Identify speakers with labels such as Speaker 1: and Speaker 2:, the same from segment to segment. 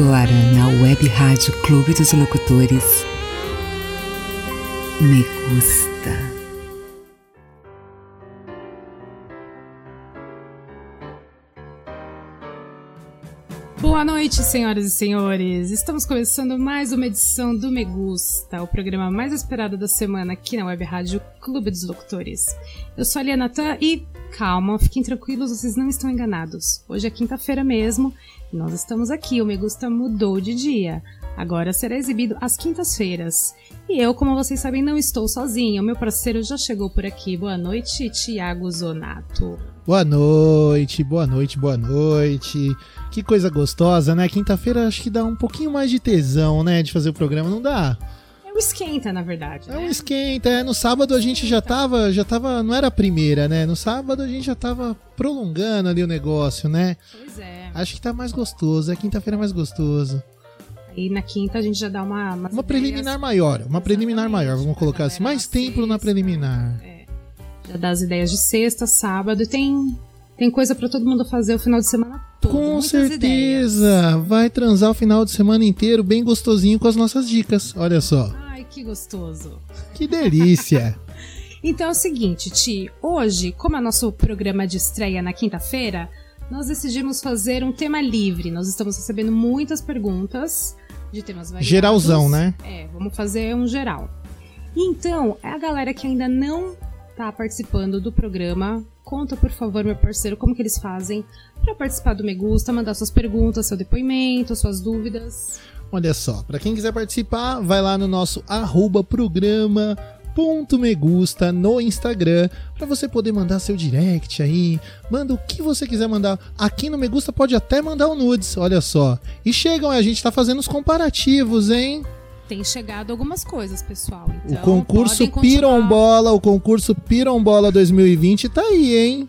Speaker 1: Agora na Web Rádio Clube dos Locutores. Me gusta.
Speaker 2: Boa noite, senhoras e senhores. Estamos começando mais uma edição do Me Gusta, o programa mais esperado da semana aqui na Web Rádio Clube dos Locutores. Eu sou a Lia e calma, fiquem tranquilos, vocês não estão enganados. Hoje é quinta-feira mesmo e nós estamos aqui. O Me Gusta mudou de dia. Agora será exibido às quintas-feiras. E eu, como vocês sabem, não estou sozinha. O meu parceiro já chegou por aqui. Boa noite, Tiago Zonato.
Speaker 3: Boa noite, boa noite, boa noite. Que coisa gostosa, né? Quinta-feira acho que dá um pouquinho mais de tesão, né? De fazer o programa, não dá?
Speaker 2: É um esquenta, na verdade.
Speaker 3: É
Speaker 2: né?
Speaker 3: um esquenta, é. No sábado a gente já tava, já tava, não era a primeira, né? No sábado a gente já tava prolongando ali o negócio, né?
Speaker 2: Pois é.
Speaker 3: Acho que tá mais gostoso, é quinta-feira mais gostoso.
Speaker 2: Aí na quinta a gente já dá uma.
Speaker 3: Uma
Speaker 2: ideias.
Speaker 3: preliminar maior, uma preliminar
Speaker 2: Exatamente.
Speaker 3: maior, vamos colocar assim. Mais tempo na
Speaker 2: sexta.
Speaker 3: preliminar.
Speaker 2: É. Já dá as ideias de sexta, sábado. e Tem, tem coisa pra todo mundo fazer o final de semana todo.
Speaker 3: Com
Speaker 2: muitas
Speaker 3: certeza!
Speaker 2: ideias.
Speaker 3: Vai transar o final de semana inteiro bem gostosinho com as nossas dicas. Olha só.
Speaker 2: Ai, que gostoso.
Speaker 3: Que delícia!
Speaker 2: Então é o seguinte, Ti. Hoje, como é nosso programa de estreia na quinta-feira, nós decidimos fazer um tema livre. Nós estamos recebendo muitas perguntas de temas variados.
Speaker 3: Geralzão, né?
Speaker 2: É, vamos fazer um geral. Então, a galera que ainda não tá participando do programa, conta por favor, meu parceiro, como que eles fazem para participar do Me Gusta, mandar suas perguntas, seu depoimento, suas dúvidas.
Speaker 3: Olha só, pra quem quiser participar, vai lá no nosso arroba programa ponto me gusta no Instagram para você poder mandar seu direct aí, manda o que você quiser mandar. Aqui no Me Gusta pode até mandar o nudes, olha só. E chegam, a gente tá fazendo os comparativos, hein?
Speaker 2: Tem chegado algumas coisas, pessoal.
Speaker 3: O
Speaker 2: Então,
Speaker 3: concurso
Speaker 2: podem continuar-
Speaker 3: Pirombola, o concurso Pirombola 2020 tá aí, hein?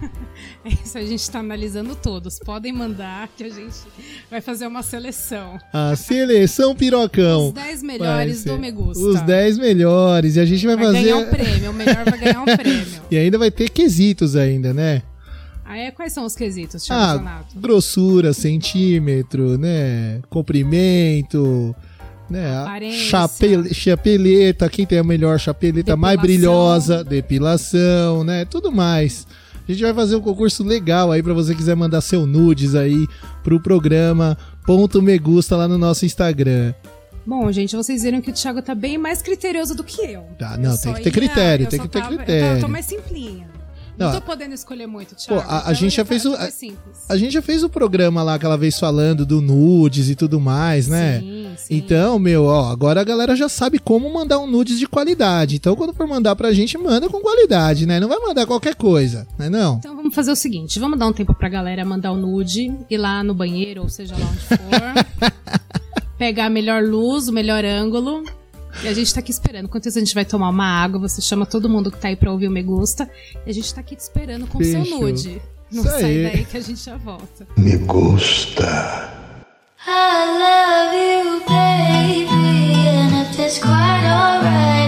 Speaker 2: É isso, a gente tá analisando todos. Podem mandar que a gente vai fazer uma seleção.
Speaker 3: A seleção Pirocão.
Speaker 2: Os 10
Speaker 3: Vai
Speaker 2: melhores do Me Gusta.
Speaker 3: Os 10 melhores. E a gente vai,
Speaker 2: Vai
Speaker 3: fazer.
Speaker 2: ganhar um prêmio. O melhor vai ganhar um prêmio.
Speaker 3: E ainda vai ter quesitos ainda, né?
Speaker 2: Aí, quais são os quesitos, Thiago
Speaker 3: Ah, grossura, centímetro, né? Comprimento, né? A
Speaker 2: Aparência.
Speaker 3: Chapele, chapeleta, quem tem a melhor chapeleta mais
Speaker 2: Depilação.
Speaker 3: brilhosa, depilação, né? Tudo mais. A gente vai fazer um concurso legal aí pra você quiser mandar seu nudes aí pro programa ponto me gusta lá no nosso Instagram.
Speaker 2: Bom, gente, vocês viram que o Thiago tá bem mais criterioso do que eu.
Speaker 3: Tá,
Speaker 2: Eu
Speaker 3: não,
Speaker 2: só
Speaker 3: tem que ter critério,
Speaker 2: eu
Speaker 3: tem que ter
Speaker 2: tava-
Speaker 3: critério.
Speaker 2: Eu tô mais simplinha. Não,
Speaker 3: Não,
Speaker 2: tô podendo escolher muito, Thiago.
Speaker 3: a- a
Speaker 2: então
Speaker 3: gente já fez o-
Speaker 2: simples.
Speaker 3: A gente já fez o programa lá aquela vez falando do nudes e tudo mais, né?
Speaker 2: Sim, sim.
Speaker 3: Então, meu, ó, agora a galera já sabe como mandar um nudes de qualidade. Então, quando for mandar pra gente, manda com qualidade, né? Não vai mandar qualquer coisa, né não?
Speaker 2: Então vamos fazer o seguinte, vamos dar um tempo pra galera mandar o nude, ir lá no banheiro, ou seja lá onde for, pegar a melhor luz, o melhor ângulo, e a gente tá aqui esperando. Enquanto isso a gente vai tomar uma água, você chama todo mundo que tá aí pra ouvir o Me Gusta, e a gente tá aqui te esperando com o seu nude. Não
Speaker 3: Isso
Speaker 2: sai
Speaker 3: aí.
Speaker 2: daí que a gente já volta.
Speaker 4: Me gusta.
Speaker 5: I love you, baby. And if it's quite alright,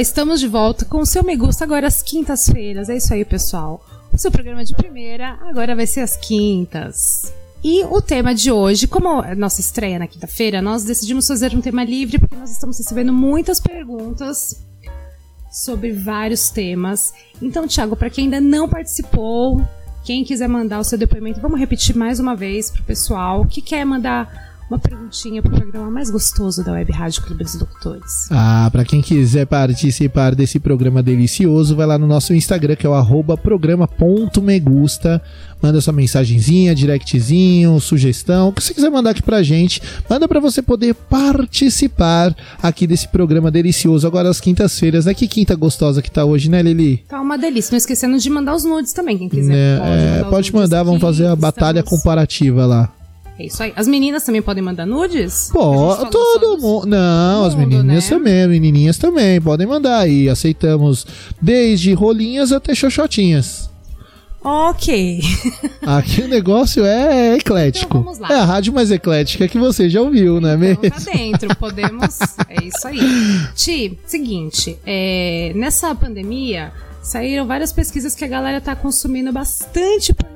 Speaker 2: estamos de volta com o seu Me Gusta agora às quintas-feiras. É isso aí, pessoal. O seu programa de primeira agora vai ser às quintas. E o tema de hoje, como é nossa estreia na quinta-feira, nós decidimos fazer um tema livre porque nós estamos recebendo muitas perguntas sobre vários temas. Então, Thiago, para quem ainda não participou, quem quiser mandar o seu depoimento, vamos repetir mais uma vez pro pessoal que quer mandar uma perguntinha pro programa mais gostoso da Web Rádio Clube dos Doutores.
Speaker 3: Ah, pra quem quiser participar desse programa delicioso, vai lá no nosso Instagram, que é o arroba programa.megusta. Manda sua mensagenzinha, directzinho, sugestão, o que você quiser mandar aqui pra gente. Manda pra você poder participar aqui desse programa delicioso, agora às quintas-feiras. Né? Que quinta gostosa que tá hoje, né, Lili?
Speaker 2: Tá uma delícia. Não esquecendo de mandar os nudes também, quem quiser.
Speaker 3: Né, é, pode
Speaker 2: nudes
Speaker 3: mandar, vamos fazer a batalha comparativa lá.
Speaker 2: É isso aí. As meninas também podem mandar nudes?
Speaker 3: Pô, todo mundo. Não, as
Speaker 2: mundo,
Speaker 3: menininhas
Speaker 2: né?
Speaker 3: também, menininhas também, podem mandar aí. Aceitamos desde rolinhas até xoxotinhas.
Speaker 2: Ok.
Speaker 3: Aqui o negócio é eclético.
Speaker 2: Então vamos lá.
Speaker 3: É a rádio mais eclética que você já ouviu, não é mesmo?
Speaker 2: Então tá dentro, podemos. É isso aí. Ti, seguinte, é, nessa pandemia saíram várias pesquisas que a galera tá consumindo bastante pornografia,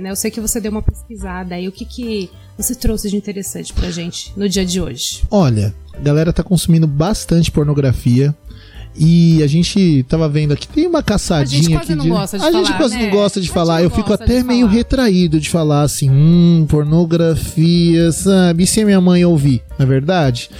Speaker 2: né? Eu sei que você deu uma pesquisada aí. O que, que você trouxe de interessante pra gente no dia de hoje?
Speaker 3: Olha, a galera tá consumindo bastante pornografia. E a gente tava vendo aqui, tem uma caçadinha
Speaker 2: A gente quase
Speaker 3: aqui
Speaker 2: não
Speaker 3: de.
Speaker 2: gosta de
Speaker 3: a gente
Speaker 2: falar,
Speaker 3: quase
Speaker 2: né?
Speaker 3: não gosta de
Speaker 2: A gente
Speaker 3: falar. Eu fico até meio
Speaker 2: falar.
Speaker 3: retraído de falar assim, hum, pornografia, sabe? E se a minha mãe ouvir, não é verdade?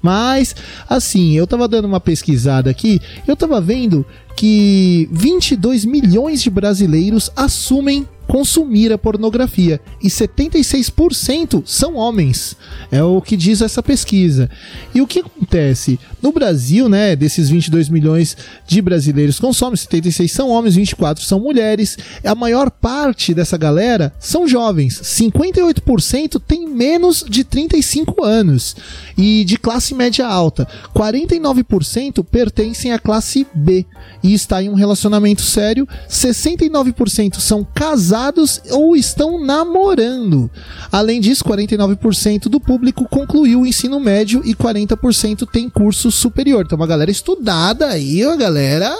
Speaker 3: Mas, assim, eu tava dando uma pesquisada aqui, eu tava vendo que 22 milhões de brasileiros assumem consumir a pornografia e 76% são homens. É o que diz essa pesquisa. E o que acontece? No Brasil, né, desses 22 milhões de brasileiros consomem, 76 são homens, 24 são mulheres. A maior parte dessa galera são jovens. 58% tem menos de 35 anos e de classe média alta. 49% pertencem à classe B e está em um relacionamento sério. 69% são casados ou estão namorando. Além disso, 49% do público concluiu o ensino médio e 40% tem curso superior. Então, uma galera estudada aí, a galera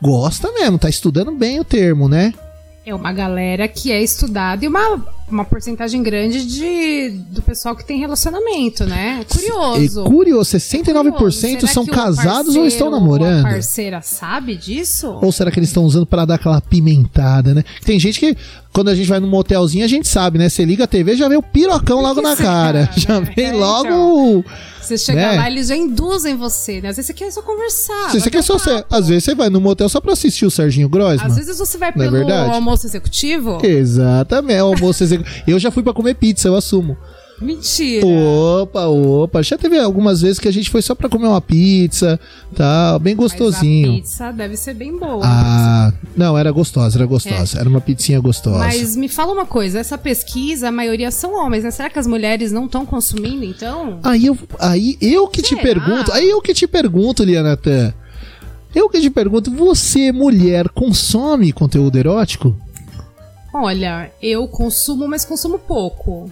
Speaker 3: gosta mesmo, tá estudando bem o termo, né?
Speaker 2: É uma galera que é estudada e uma, uma porcentagem grande de, do pessoal que tem relacionamento, né? Curioso.
Speaker 3: E curioso,
Speaker 2: Curioso.
Speaker 3: 69%
Speaker 2: Será
Speaker 3: são casados ou estão
Speaker 2: parceiro ou
Speaker 3: namorando.
Speaker 2: A parceira sabe disso?
Speaker 3: Ou será que eles estão usando pra dar aquela pimentada, né? Tem gente que, quando a gente vai num motelzinho, a gente sabe, né? Você liga a TV, já vê o pirocão logo na
Speaker 2: você-
Speaker 3: cara.
Speaker 2: Ah,
Speaker 3: Já
Speaker 2: né?
Speaker 3: vem
Speaker 2: É,
Speaker 3: logo.
Speaker 2: Você chega
Speaker 3: Né?
Speaker 2: lá, eles já induzem você, né? Às vezes você quer só conversar.
Speaker 3: Você quer só ser,
Speaker 2: papo.
Speaker 3: às vezes você vai no motel só pra assistir o Serginho Grossman.
Speaker 2: Às vezes você vai
Speaker 3: é
Speaker 2: pelo
Speaker 3: verdade?
Speaker 2: almoço executivo.
Speaker 3: Exatamente, o almoço executivo. Eu já fui pra comer pizza, eu assumo.
Speaker 2: Mentira.
Speaker 3: Opa, opa. Já teve algumas vezes que a gente foi só pra comer uma pizza, tal, bem gostosinho.
Speaker 2: Mas a pizza deve ser bem boa.
Speaker 3: Ah, não, era gostosa, era gostosa. Era uma pizzinha gostosa.
Speaker 2: Mas me fala uma coisa, essa pesquisa, a maioria são homens, né? Será que as mulheres não estão consumindo, então?
Speaker 3: Aí eu, aí eu que te
Speaker 2: Será?
Speaker 3: pergunto, aí eu que te pergunto, Lianatan. Eu que te pergunto, você, mulher, consome conteúdo erótico?
Speaker 2: Olha, eu consumo, mas consumo pouco.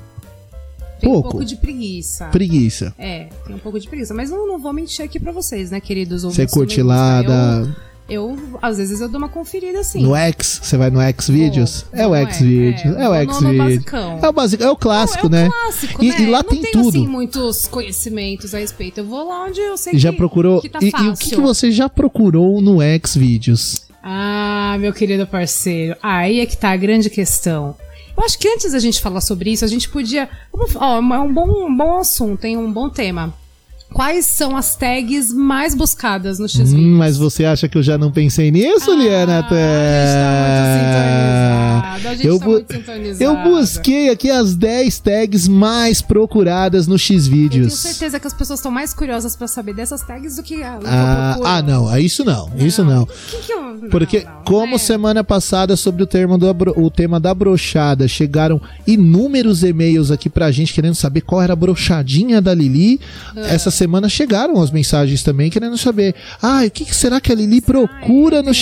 Speaker 2: Tem um
Speaker 3: Pouco?
Speaker 2: pouco de preguiça.
Speaker 3: Preguiça.
Speaker 2: É, tem um pouco de preguiça. Mas não, não vou mentir aqui pra vocês, né, queridos
Speaker 3: Você
Speaker 2: ouvintes. do
Speaker 3: curte lá da,
Speaker 2: Eu, eu, às vezes, eu dou uma conferida assim.
Speaker 3: no X? Você vai no X Videos?
Speaker 2: Vou,
Speaker 3: É o X Videos. É, o
Speaker 2: vou
Speaker 3: X
Speaker 2: no- no
Speaker 3: Videos.
Speaker 2: basicão.
Speaker 3: É o básico, é o clássico,
Speaker 2: Não, é
Speaker 3: né?
Speaker 2: o clássico,
Speaker 3: E-
Speaker 2: né?
Speaker 3: e lá
Speaker 2: eu
Speaker 3: tem
Speaker 2: não tenho,
Speaker 3: tudo.
Speaker 2: assim, muitos conhecimentos a respeito. Eu vou lá onde eu sei
Speaker 3: Já
Speaker 2: que,
Speaker 3: procurou?
Speaker 2: que tá
Speaker 3: e, e o que, que você já procurou no X Videos?
Speaker 2: Ah, meu querido parceiro, aí é que tá a grande questão. Eu acho que antes da gente falar sobre isso, a gente podia. Ó, é um bom, um bom assunto, tem um bom tema. Quais são as tags mais buscadas no X
Speaker 3: Hum, mas você acha que eu já não pensei nisso, Liana?
Speaker 2: Ah, A gente tá muito sintonizado. A gente
Speaker 3: Eu,
Speaker 2: tá
Speaker 3: bu-
Speaker 2: muito sintonizado.
Speaker 3: eu busquei aqui as 10 tags mais procuradas no
Speaker 2: Eu tenho certeza que as pessoas estão mais curiosas pra saber dessas tags do que a
Speaker 3: Ah, ah, não, ah, isso não, isso não.
Speaker 2: Que que eu- não,
Speaker 3: Porque,
Speaker 2: não,
Speaker 3: como
Speaker 2: né?
Speaker 3: semana passada, sobre o, termo do, o tema da brochada, chegaram inúmeros e-mails aqui pra gente querendo saber qual era a brochadinha da Lili.
Speaker 2: É.
Speaker 3: Essa semana chegaram as mensagens também querendo saber. Ah, o que, que será que a Lili procura
Speaker 2: eu
Speaker 3: no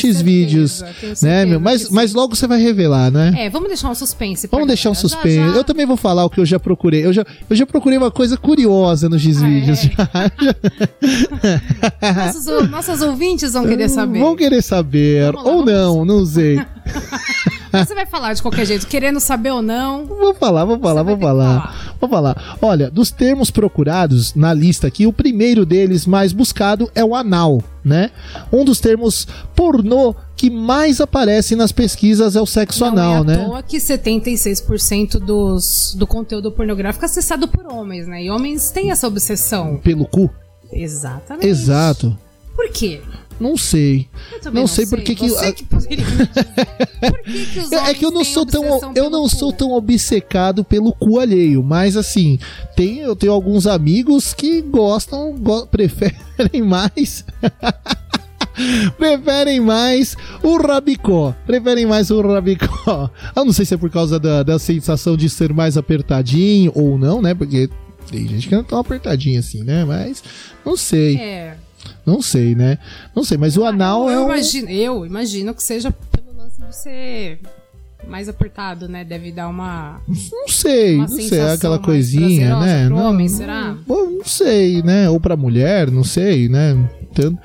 Speaker 2: certeza, tenho
Speaker 3: Né, meu? Mas, mas logo você vai revelar, né?
Speaker 2: É, vamos deixar um suspense.
Speaker 3: Vamos deixar um
Speaker 2: galera. Já,
Speaker 3: suspense.
Speaker 2: já.
Speaker 3: Eu também vou falar o que eu já procurei. Eu já, eu já procurei uma coisa curiosa nos X-Vídeos.
Speaker 2: Ah, Nossos, ou- nossos ouvintes vão querer saber.
Speaker 3: Vão querer saber. Ou não, não sei.
Speaker 2: Você vai falar de qualquer jeito, querendo saber ou não.
Speaker 3: Vou falar, vou falar, vou
Speaker 2: que
Speaker 3: falar. Vou falar. Olha, dos termos procurados na lista aqui, o primeiro deles mais buscado é o anal, né? Um dos termos pornô que mais aparece nas pesquisas é o sexo
Speaker 2: não
Speaker 3: anal,
Speaker 2: é à
Speaker 3: né?
Speaker 2: toa que 76% dos, do conteúdo pornográfico é acessado por homens, né? E homens têm essa obsessão.
Speaker 3: Pelo cu?
Speaker 2: Exatamente.
Speaker 3: Exato.
Speaker 2: Por quê?
Speaker 3: Não sei. Não sei por que que-
Speaker 2: que poderia. Por que, que
Speaker 3: É, que eu não sou tão eu não
Speaker 2: cu?
Speaker 3: sou tão obcecado pelo cu alheio, mas assim, tem eu tenho alguns amigos que gostam, go- preferem mais Preferem mais o rabicó. Preferem mais o rabicó. Eu não sei se é por causa da, da sensação de ser mais apertadinho ou não, né? Porque tem gente que não é tão apertadinho assim, né? Mas não sei.
Speaker 2: É.
Speaker 3: Não sei, né? Não sei, mas o anal
Speaker 2: eu,
Speaker 3: é
Speaker 2: eu
Speaker 3: um.
Speaker 2: imagino, eu imagino que seja pelo lance de ser mais apertado, né? Deve dar uma,
Speaker 3: Não sei,
Speaker 2: uma
Speaker 3: não sei,
Speaker 2: sensação
Speaker 3: aquela coisinha, né?
Speaker 2: pro
Speaker 3: Não,
Speaker 2: homem, será?
Speaker 3: Bom, não sei, né? Ou pra mulher, não sei, né? Tanto-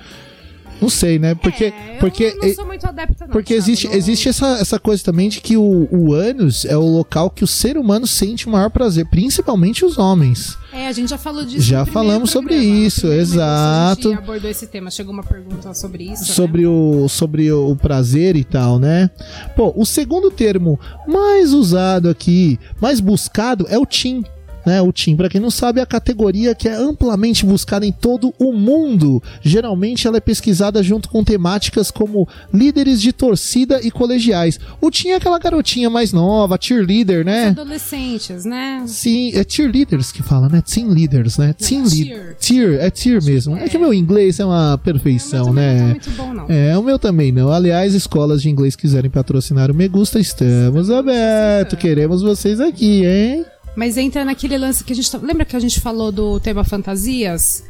Speaker 3: Não sei, né? Porque,
Speaker 2: É, eu
Speaker 3: porque,
Speaker 2: não sou muito adepta, não.
Speaker 3: porque existe,
Speaker 2: não-
Speaker 3: existe essa, essa coisa também de que o, o ânus é o local que o ser humano sente o maior prazer, principalmente os homens.
Speaker 2: É, a gente já falou disso.
Speaker 3: Já falamos sobre isso, exato.
Speaker 2: A gente abordou esse tema. Chegou uma pergunta sobre isso. né?
Speaker 3: sobre o sobre o prazer e tal, né? Pô, o segundo termo mais usado aqui, mais buscado é o Tim. Né, o Tim, para quem não sabe, é a categoria que é amplamente buscada em todo o mundo. Geralmente ela é pesquisada junto com temáticas como líderes de torcida e colegiais. O Tim é aquela garotinha mais nova, cheerleader,
Speaker 2: Os
Speaker 3: né?
Speaker 2: adolescentes, né?
Speaker 3: Sim, é cheerleaders que fala, né? Team leaders, né? Team lead.
Speaker 2: cheer.
Speaker 3: Tear, é tear mesmo. É. que meu inglês é uma perfeição,
Speaker 2: também
Speaker 3: né?
Speaker 2: Não tá muito bom, não.
Speaker 3: É, o meu também não. Aliás, escolas de inglês quiserem patrocinar o Me Gusta, estamos abertos. Queremos vocês aqui, hein?
Speaker 2: Mas entra naquele lance que a gente. tá- Lembra que a gente falou do tema fantasias?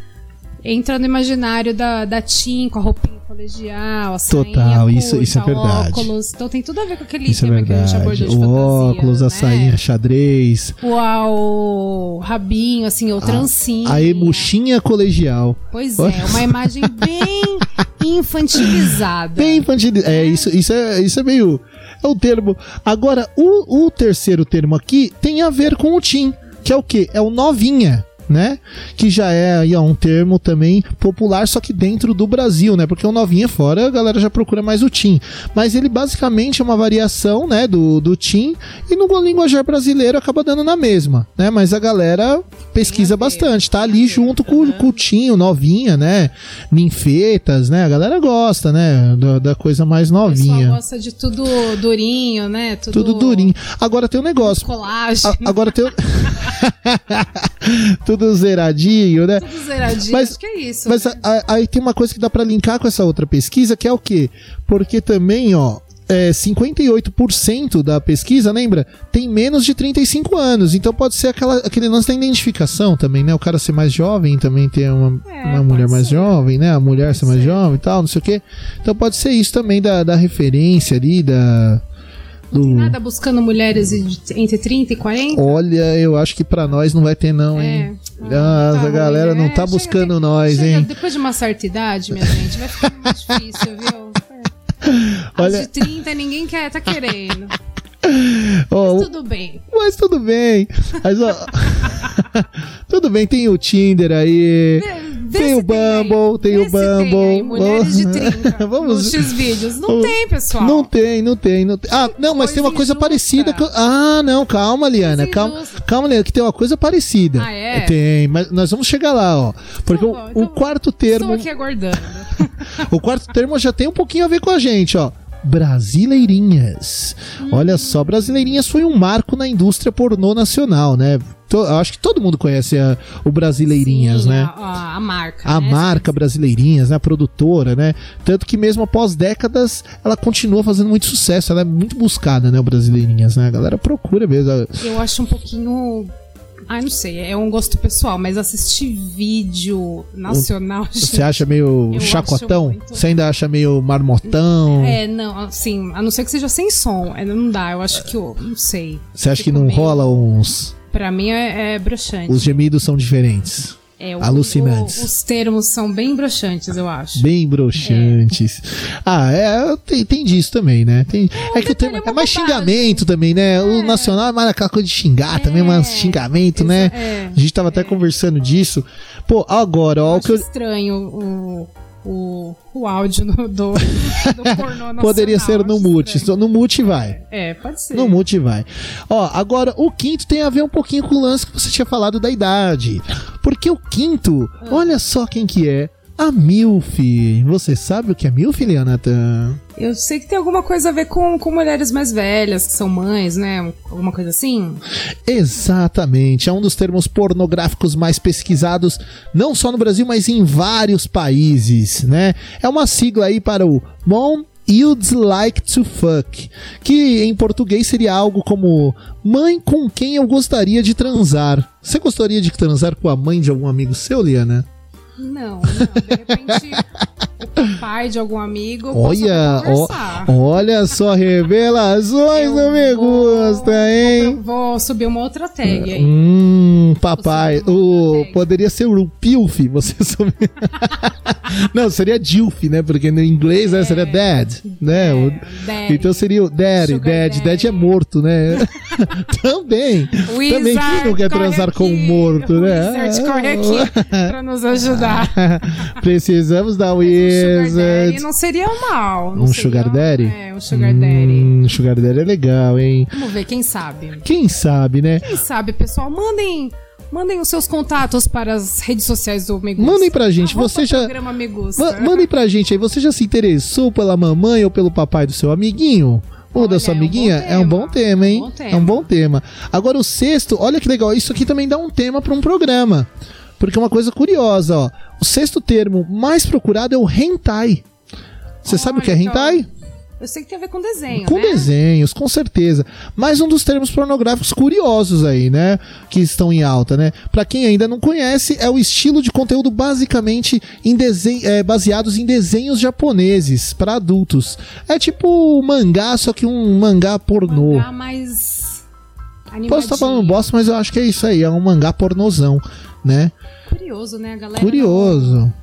Speaker 2: Entra no imaginário da, da Tim com a roupinha colegial, a
Speaker 3: Total, isso-
Speaker 2: curta,
Speaker 3: isso é verdade.
Speaker 2: óculos. Então tem tudo a ver com aquele
Speaker 3: Isso é
Speaker 2: tema que a gente abordou de
Speaker 3: O
Speaker 2: fantasia,
Speaker 3: óculos, a
Speaker 2: né?
Speaker 3: sainha xadrez,
Speaker 2: a- o rabinho, assim, o trancinho.
Speaker 3: a emuxinha colegial.
Speaker 2: Pois é, uma imagem bem infantilizada.
Speaker 3: Bem infantil. É, isso, isso, é, isso é meio. É o termo. Agora, o, o terceiro termo aqui tem a ver com o Tim, que é o quê? É o novinha. Né? Que já é aí, ó, um termo também popular, só que dentro do Brasil, né? Porque o novinha fora, a galera já procura mais o Tim. Mas ele basicamente é uma variação, né, do, do Tim, e no linguajar brasileiro acaba dando na mesma, né? Mas a galera pesquisa bastante, tá ali junto com, o- com o Tim, o novinha, né? Ninfetas, né? A galera gosta, né? Da, da coisa mais
Speaker 2: O
Speaker 3: novinha.
Speaker 2: gosta de tudo durinho, né? Tudo,
Speaker 3: Tudo durinho. Agora tem um negócio.
Speaker 2: Colagem.
Speaker 3: A- agora tem. o- Tudo zeradinho, né?
Speaker 2: Tudo zeradinho.
Speaker 3: Mas-
Speaker 2: Acho que é isso.
Speaker 3: Mas
Speaker 2: né?
Speaker 3: aí tem uma coisa que dá pra linkar com essa outra pesquisa, que é o quê? Porque também, ó, é, 58% da pesquisa, lembra? Tem menos de 35 anos. Então pode ser aquela, aquele lance da identificação também, né? O cara ser mais jovem também ter uma,
Speaker 2: É,
Speaker 3: uma
Speaker 2: pode
Speaker 3: mulher mais
Speaker 2: ser.
Speaker 3: jovem, né? A mulher ser mais
Speaker 2: ser.
Speaker 3: jovem e tal, não sei o quê. Então pode ser isso também da, da referência ali, da.
Speaker 2: Não tem
Speaker 3: do-
Speaker 2: nada buscando mulheres entre 30 e 40?
Speaker 3: Olha, eu acho que pra nós não vai ter, não, hein?
Speaker 2: É.
Speaker 3: Ah,
Speaker 2: tá
Speaker 3: a galera
Speaker 2: né?
Speaker 3: não tá
Speaker 2: Chega-
Speaker 3: buscando nós,
Speaker 2: chega-
Speaker 3: hein?
Speaker 2: Depois de uma certa idade, minha gente, vai ficando mais difícil, viu? É. As
Speaker 3: Olha-
Speaker 2: de 30 ninguém quer, tá querendo.
Speaker 3: Ó, o-
Speaker 2: Tudo bem.
Speaker 3: Mas tudo bem. Mas, ó, tudo bem, tem o Tinder aí. Tem o Bumble, tem o
Speaker 2: se tem
Speaker 3: Bumble.
Speaker 2: mulheres de 30
Speaker 3: Vamos-
Speaker 2: nos X-Vídeos. Não tem, pessoal.
Speaker 3: Não tem, não tem, não tem. Ah, não, mas tem uma
Speaker 2: coisa
Speaker 3: parecida. com- Ah, não, calma, Liana. Calma, calma, Liana, que tem uma coisa parecida.
Speaker 2: Ah, é?
Speaker 3: Tem, mas nós vamos chegar lá, ó. Porque
Speaker 2: Então
Speaker 3: o-
Speaker 2: então
Speaker 3: quarto
Speaker 2: Estou
Speaker 3: termo.
Speaker 2: aqui aguardando.
Speaker 3: O quarto termo já tem um pouquinho a ver com a gente, ó. Brasileirinhas. Olha só, Brasileirinhas foi um marco na indústria pornô nacional, né? To- acho que todo mundo conhece a- o Brasileirinhas,
Speaker 2: Sim,
Speaker 3: né?
Speaker 2: A, a- a marca.
Speaker 3: A
Speaker 2: né?
Speaker 3: marca Brasileirinhas, né? A produtora, né? Tanto que mesmo após décadas, ela continua fazendo muito sucesso. Ela é muito buscada, né? O Brasileirinhas, né? A galera procura mesmo.
Speaker 2: Eu acho um pouquinho Ah, não sei, é um gosto pessoal, mas assistir vídeo nacional.
Speaker 3: Você acha meio chacotão?
Speaker 2: muito.
Speaker 3: Você ainda acha meio marmotão?
Speaker 2: É, não, assim, a não ser que seja sem som, é, não dá, eu acho que eu, não sei.
Speaker 3: Você acha que não
Speaker 2: meio-
Speaker 3: rola uns.
Speaker 2: Pra mim é, é broxante.
Speaker 3: Os gemidos são diferentes.
Speaker 2: É, o-
Speaker 3: alucinantes.
Speaker 2: o- os termos são bem broxantes, eu acho.
Speaker 3: Bem broxantes. Ah, é, tem, tem disso também, né? Tem, é que o termo
Speaker 2: é
Speaker 3: é mais xingamento também, né? O nacional é mais aquela coisa de xingar também, mas xingamento, né?
Speaker 2: é.
Speaker 3: A gente tava até conversando disso. Pô, agora, ó, o
Speaker 2: acho
Speaker 3: eu,
Speaker 2: estranho o, o, o áudio no- do, do pornô nacional.
Speaker 3: poderia ser no mute.
Speaker 2: estranho.
Speaker 3: No mute vai.
Speaker 2: É, pode ser.
Speaker 3: No mute vai. Ó, agora o quinto tem a ver um pouquinho com o lance que você tinha falado da idade. Porque o quinto,
Speaker 2: Ah.
Speaker 3: olha só quem que é. A Milf. Você sabe o que é Milf, Leonatan?
Speaker 2: Eu sei que tem alguma coisa a ver com, com mulheres mais velhas, que são mães, né? Alguma coisa assim.
Speaker 3: Exatamente, é um dos termos pornográficos mais pesquisados, não só no Brasil, mas em vários países, né? É uma sigla aí para o Mom You'd Like to Fuck, que em português seria algo como mãe com quem eu gostaria de transar. Você gostaria de transar com a mãe de algum amigo seu, Liana?
Speaker 2: Não, não. De repente, o pai de algum amigo.
Speaker 3: Olha, ó, olha só, revelações do Me Gusta, hein?
Speaker 2: Vou subir uma outra tag aí.
Speaker 3: Hum, papai. O, poderia ser o Pilf, você soube. Não, seria Dilf, né? Porque no inglês né, seria Dad, né? O-
Speaker 2: Daddy.
Speaker 3: Então seria o Daddy,
Speaker 2: Sugar
Speaker 3: Dad.
Speaker 2: daddy.
Speaker 3: É morto, né? Também.
Speaker 2: O
Speaker 3: Também quem não quer transar com um
Speaker 2: aqui.
Speaker 3: morto,
Speaker 2: O
Speaker 3: né?
Speaker 2: Wizard corre aqui pra nos ajudar.
Speaker 3: Precisamos da
Speaker 2: Um sugar daddy
Speaker 3: Wizard.
Speaker 2: não seria mal. não
Speaker 3: Um
Speaker 2: seria-
Speaker 3: sugar daddy?
Speaker 2: É, um sugar daddy.
Speaker 3: Hum, sugar Daddy é legal, hein?
Speaker 2: Vamos ver, quem sabe?
Speaker 3: Quem sabe, né?
Speaker 2: Quem sabe, pessoal? Mandem, mandem os seus contatos para as redes sociais do Megusta.
Speaker 3: Mandem pra gente,
Speaker 2: Arroba
Speaker 3: você já-
Speaker 2: programa Megusta.
Speaker 3: Mandem pra gente aí, você já se interessou pela mamãe ou pelo papai do seu amiguinho? Ou da
Speaker 2: Olha,
Speaker 3: sua
Speaker 2: é um
Speaker 3: amiguinha? É um bom
Speaker 2: tema.
Speaker 3: hein?
Speaker 2: É um bom tema.
Speaker 3: É um bom tema. Agora o sexto, olha que legal, isso aqui também dá um tema pra um programa. Porque é uma coisa curiosa, ó. O sexto termo mais procurado é o hentai. Você sabe o que é hentai?
Speaker 2: então, Eu sei que tem a ver com desenho,
Speaker 3: Com
Speaker 2: né?
Speaker 3: desenhos, com certeza. Mais um dos termos pornográficos curiosos aí, né? Que estão em alta, né? Pra quem ainda não conhece, é o estilo de conteúdo basicamente em desen é, baseados em desenhos japoneses para adultos. É tipo mangá, só que um mangá pornô.
Speaker 2: Mangá mais animadinho.
Speaker 3: Posso estar falando bosta, mas eu acho que é isso aí. É um mangá pornozão, né?
Speaker 2: Curioso, né? A galera
Speaker 3: Curioso.
Speaker 2: Não,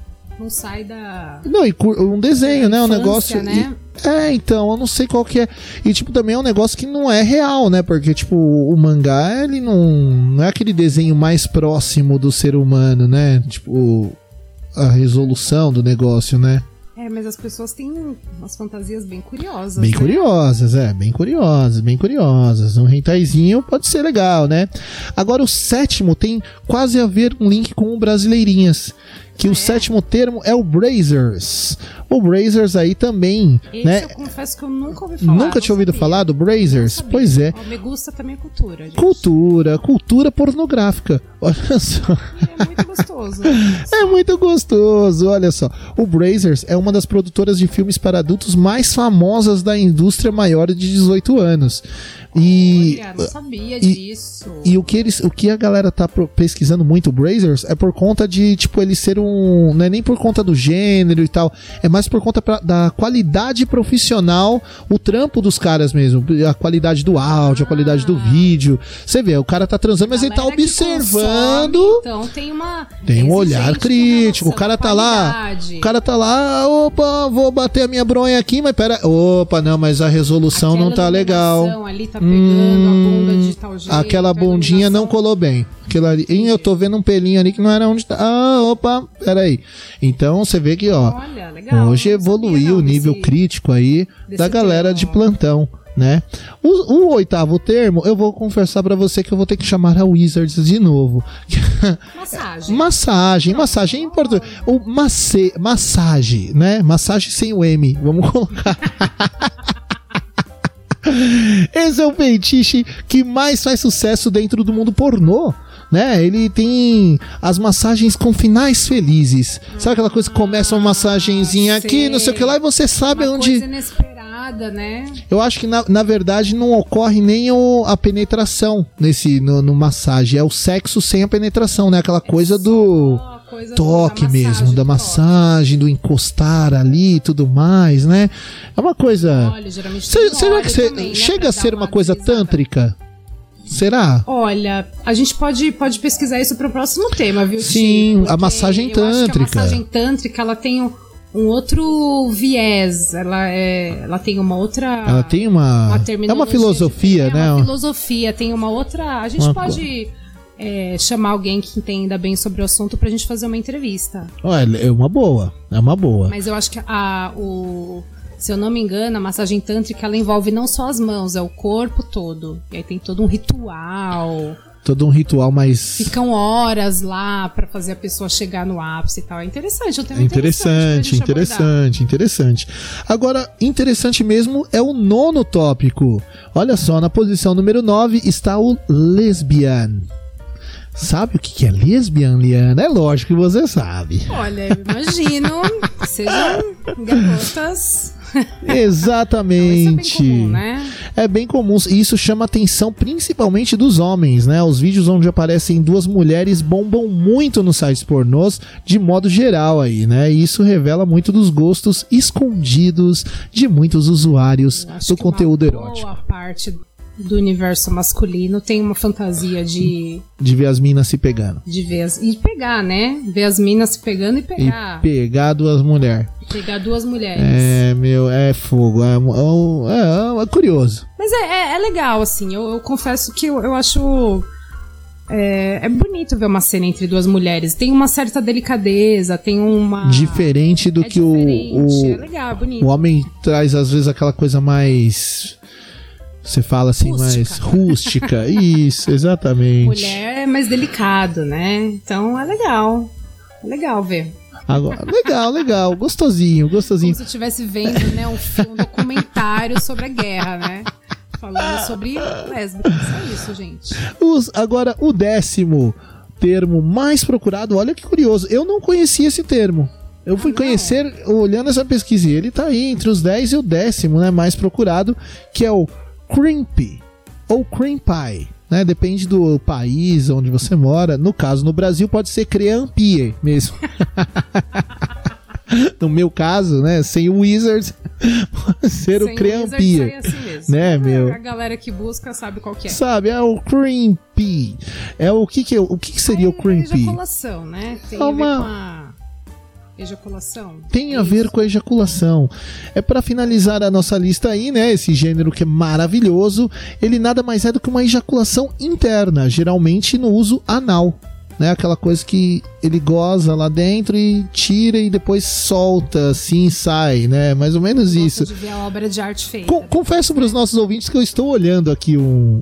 Speaker 2: não sai da...
Speaker 3: Não, e um desenho, né? Um
Speaker 2: infância,
Speaker 3: negócio.
Speaker 2: né?
Speaker 3: e- é, então, eu não sei qual que é. E, tipo, também é um negócio que não é real, né? Porque, tipo, o mangá, ele não, não é aquele desenho mais próximo do ser humano, né? Tipo, a resolução do negócio, né?
Speaker 2: É, mas as pessoas têm umas fantasias bem curiosas,
Speaker 3: Bem
Speaker 2: né?
Speaker 3: curiosas, é, bem curiosas, bem curiosas. Um rentaizinho pode ser legal, né? Agora o sétimo tem quase a ver um link com o Brasileirinhas. Que o sétimo termo é o Brazers. O Brazers aí também,
Speaker 2: Esse
Speaker 3: né?
Speaker 2: eu confesso que eu nunca ouvi falar.
Speaker 3: Nunca tinha ouvido
Speaker 2: sabia.
Speaker 3: falar do Brazers? Pois é.
Speaker 2: Me gusta também a cultura, gente.
Speaker 3: Cultura, cultura pornográfica. Olha só.
Speaker 2: É muito gostoso.
Speaker 3: É muito gostoso, olha só. O Brazers é uma das produtoras de filmes para adultos mais famosas da indústria maior de 18 anos. E
Speaker 2: Olha, não sabia
Speaker 3: e-
Speaker 2: disso.
Speaker 3: E o que eles, o que a galera tá pesquisando muito o Brazers é por conta de, tipo, ele ser um, não é nem por conta do gênero e tal, é mais por conta pra- da qualidade profissional, o trampo dos caras mesmo, a qualidade do áudio, a qualidade do vídeo. Você vê, o cara tá transando, mas ele tá observando.
Speaker 2: consome, então tem uma.
Speaker 3: Tem um olhar crítico. O cara tá lá. O cara tá lá, opa, vou bater a minha bronha aqui, mas pera. Opa, não, mas a resolução não
Speaker 2: Aquela
Speaker 3: tá legal.
Speaker 2: Ali tá pegando
Speaker 3: Hum,
Speaker 2: a bunda de tal jeito.
Speaker 3: Aquela bundinha não colou bem. Aquilo ali, Ih, eu tô vendo um pelinho ali que não era onde tá. Ah, opa, peraí. Então você vê que, ó,
Speaker 2: Olha, legal.
Speaker 3: hoje evoluiu o nível
Speaker 2: desse-
Speaker 3: crítico aí da galera
Speaker 2: termo.
Speaker 3: de plantão. Né? O, o oitavo termo, eu vou confessar pra você que eu vou ter que chamar a Wizards de novo.
Speaker 2: Massagem.
Speaker 3: Massagem, massagem em português. O massagem, né? Massagem sem o M. Vamos colocar. Esse é o feitiço que mais faz sucesso dentro do mundo pornô. Né? Ele tem as massagens com finais felizes. Sabe aquela coisa que começa uma massagenzinha aqui, não sei o que lá, e você sabe
Speaker 2: Uma
Speaker 3: onde.
Speaker 2: coisa inesperada. Suada, né?
Speaker 3: Eu acho que na, na verdade não ocorre nem o- a penetração nesse no, no massagem, é o sexo sem a penetração, né? Aquela coisa do
Speaker 2: coisa
Speaker 3: toque
Speaker 2: da massagem,
Speaker 3: mesmo, da massagem, do encostar ali e tudo mais, né? É uma coisa.
Speaker 2: Olha, geralmente
Speaker 3: Cê- será
Speaker 2: óleo
Speaker 3: que cê-
Speaker 2: também, né,
Speaker 3: chega a ser
Speaker 2: dar
Speaker 3: uma coisa tântrica? Será?
Speaker 2: Olha, a gente pode, pode pesquisar isso para o próximo tema, viu?
Speaker 3: Sim,
Speaker 2: Chico?
Speaker 3: a massagem tântrica.
Speaker 2: a massagem tântrica ela tem um, um outro viés, ela, é, ela tem uma outra.
Speaker 3: Ela tem uma.
Speaker 2: uma
Speaker 3: é uma filosofia,
Speaker 2: diferente,
Speaker 3: né?
Speaker 2: É uma filosofia, tem uma outra. A gente
Speaker 3: Uma
Speaker 2: pode é, chamar alguém que entenda bem sobre o assunto pra gente fazer uma entrevista.
Speaker 3: Olha, é uma boa. É uma boa.
Speaker 2: Mas eu acho que a, o. Se eu não me engano, a massagem tântrica ela envolve não só as mãos, é o corpo todo. E aí tem todo um ritual.
Speaker 3: Todo um ritual mais.
Speaker 2: Ficam horas lá pra fazer a pessoa chegar no ápice e tal. É interessante, eu tenho
Speaker 3: É interessante, interessante, interessante. Agora, interessante mesmo é o nono tópico. Olha só, na posição número 9 está o lesbian. Sabe o que é lesbian, Liana? É lógico que você sabe.
Speaker 2: Olha, eu imagino que sejam garotas.
Speaker 3: Exatamente.
Speaker 2: É bem comum, né?
Speaker 3: É bem comum. E isso chama atenção principalmente dos homens, né? Os vídeos onde aparecem duas mulheres bombam muito nos sites pornôs, de modo geral aí, né? E isso revela muito dos gostos escondidos de muitos usuários do
Speaker 2: que uma
Speaker 3: conteúdo erótico.
Speaker 2: Boa parte do universo masculino tem uma fantasia de,
Speaker 3: De ver as minas se pegando.
Speaker 2: de ver as, e pegar, né? Ver as minas se pegando e
Speaker 3: E
Speaker 2: pegar.
Speaker 3: pegar duas mulheres.
Speaker 2: pegar duas mulheres.
Speaker 3: É, meu, é fogo. É, é- é- é curioso.
Speaker 2: Mas é, é, é legal, assim. Eu, eu confesso que eu, eu acho. É, é bonito ver uma cena entre duas mulheres. Tem uma certa delicadeza, tem uma.
Speaker 3: Diferente do
Speaker 2: é
Speaker 3: que o,
Speaker 2: diferente, é
Speaker 3: o,
Speaker 2: legal, é bonito.
Speaker 3: o homem traz, às vezes, aquela coisa mais. Você fala assim, mais
Speaker 2: Rústica.
Speaker 3: rústica. Isso, exatamente.
Speaker 2: Mulher é mais delicado, né? Então é legal. É legal ver.
Speaker 3: Agora, legal, legal. Gostosinho,
Speaker 2: Como
Speaker 3: gostosinho.
Speaker 2: se eu estivesse vendo, né, um filme, um documentário sobre a guerra, né? Falando sobre lésbicas. É isso, gente.
Speaker 3: Os- agora, o décimo termo mais procurado, olha que curioso. Eu não conhecia esse termo. Eu fui
Speaker 2: Ah,
Speaker 3: conhecer olhando essa pesquisa. e Ele tá aí entre os 10 e o décimo, né? Mais procurado, que é o creepy ou cream pie. Né, depende do país onde você mora. No caso, no Brasil, pode ser creampie mesmo. no meu caso, né? Sem o wizard, pode ser o
Speaker 2: Sem
Speaker 3: creampie.
Speaker 2: wizard, sai assim.
Speaker 3: Né, meu?
Speaker 2: A galera que busca sabe qual que é.
Speaker 3: Sabe, é o cream pea. É o que que, é- o que, que seria o cream
Speaker 2: É ejaculação, né? Tem
Speaker 3: É uma-
Speaker 2: ejaculação.
Speaker 3: Tem a ver com a ejaculação. É pra finalizar a nossa lista aí, né? Esse gênero que é maravilhoso. Ele nada mais é do que uma ejaculação interna, geralmente no uso anal. Né, aquela coisa que ele goza lá dentro e tira e depois solta, assim sai, né? Mais ou menos
Speaker 2: Gosto
Speaker 3: isso.
Speaker 2: de ver a obra de arte feita.
Speaker 3: Co- confesso para os nossos ouvintes que eu estou olhando aqui um.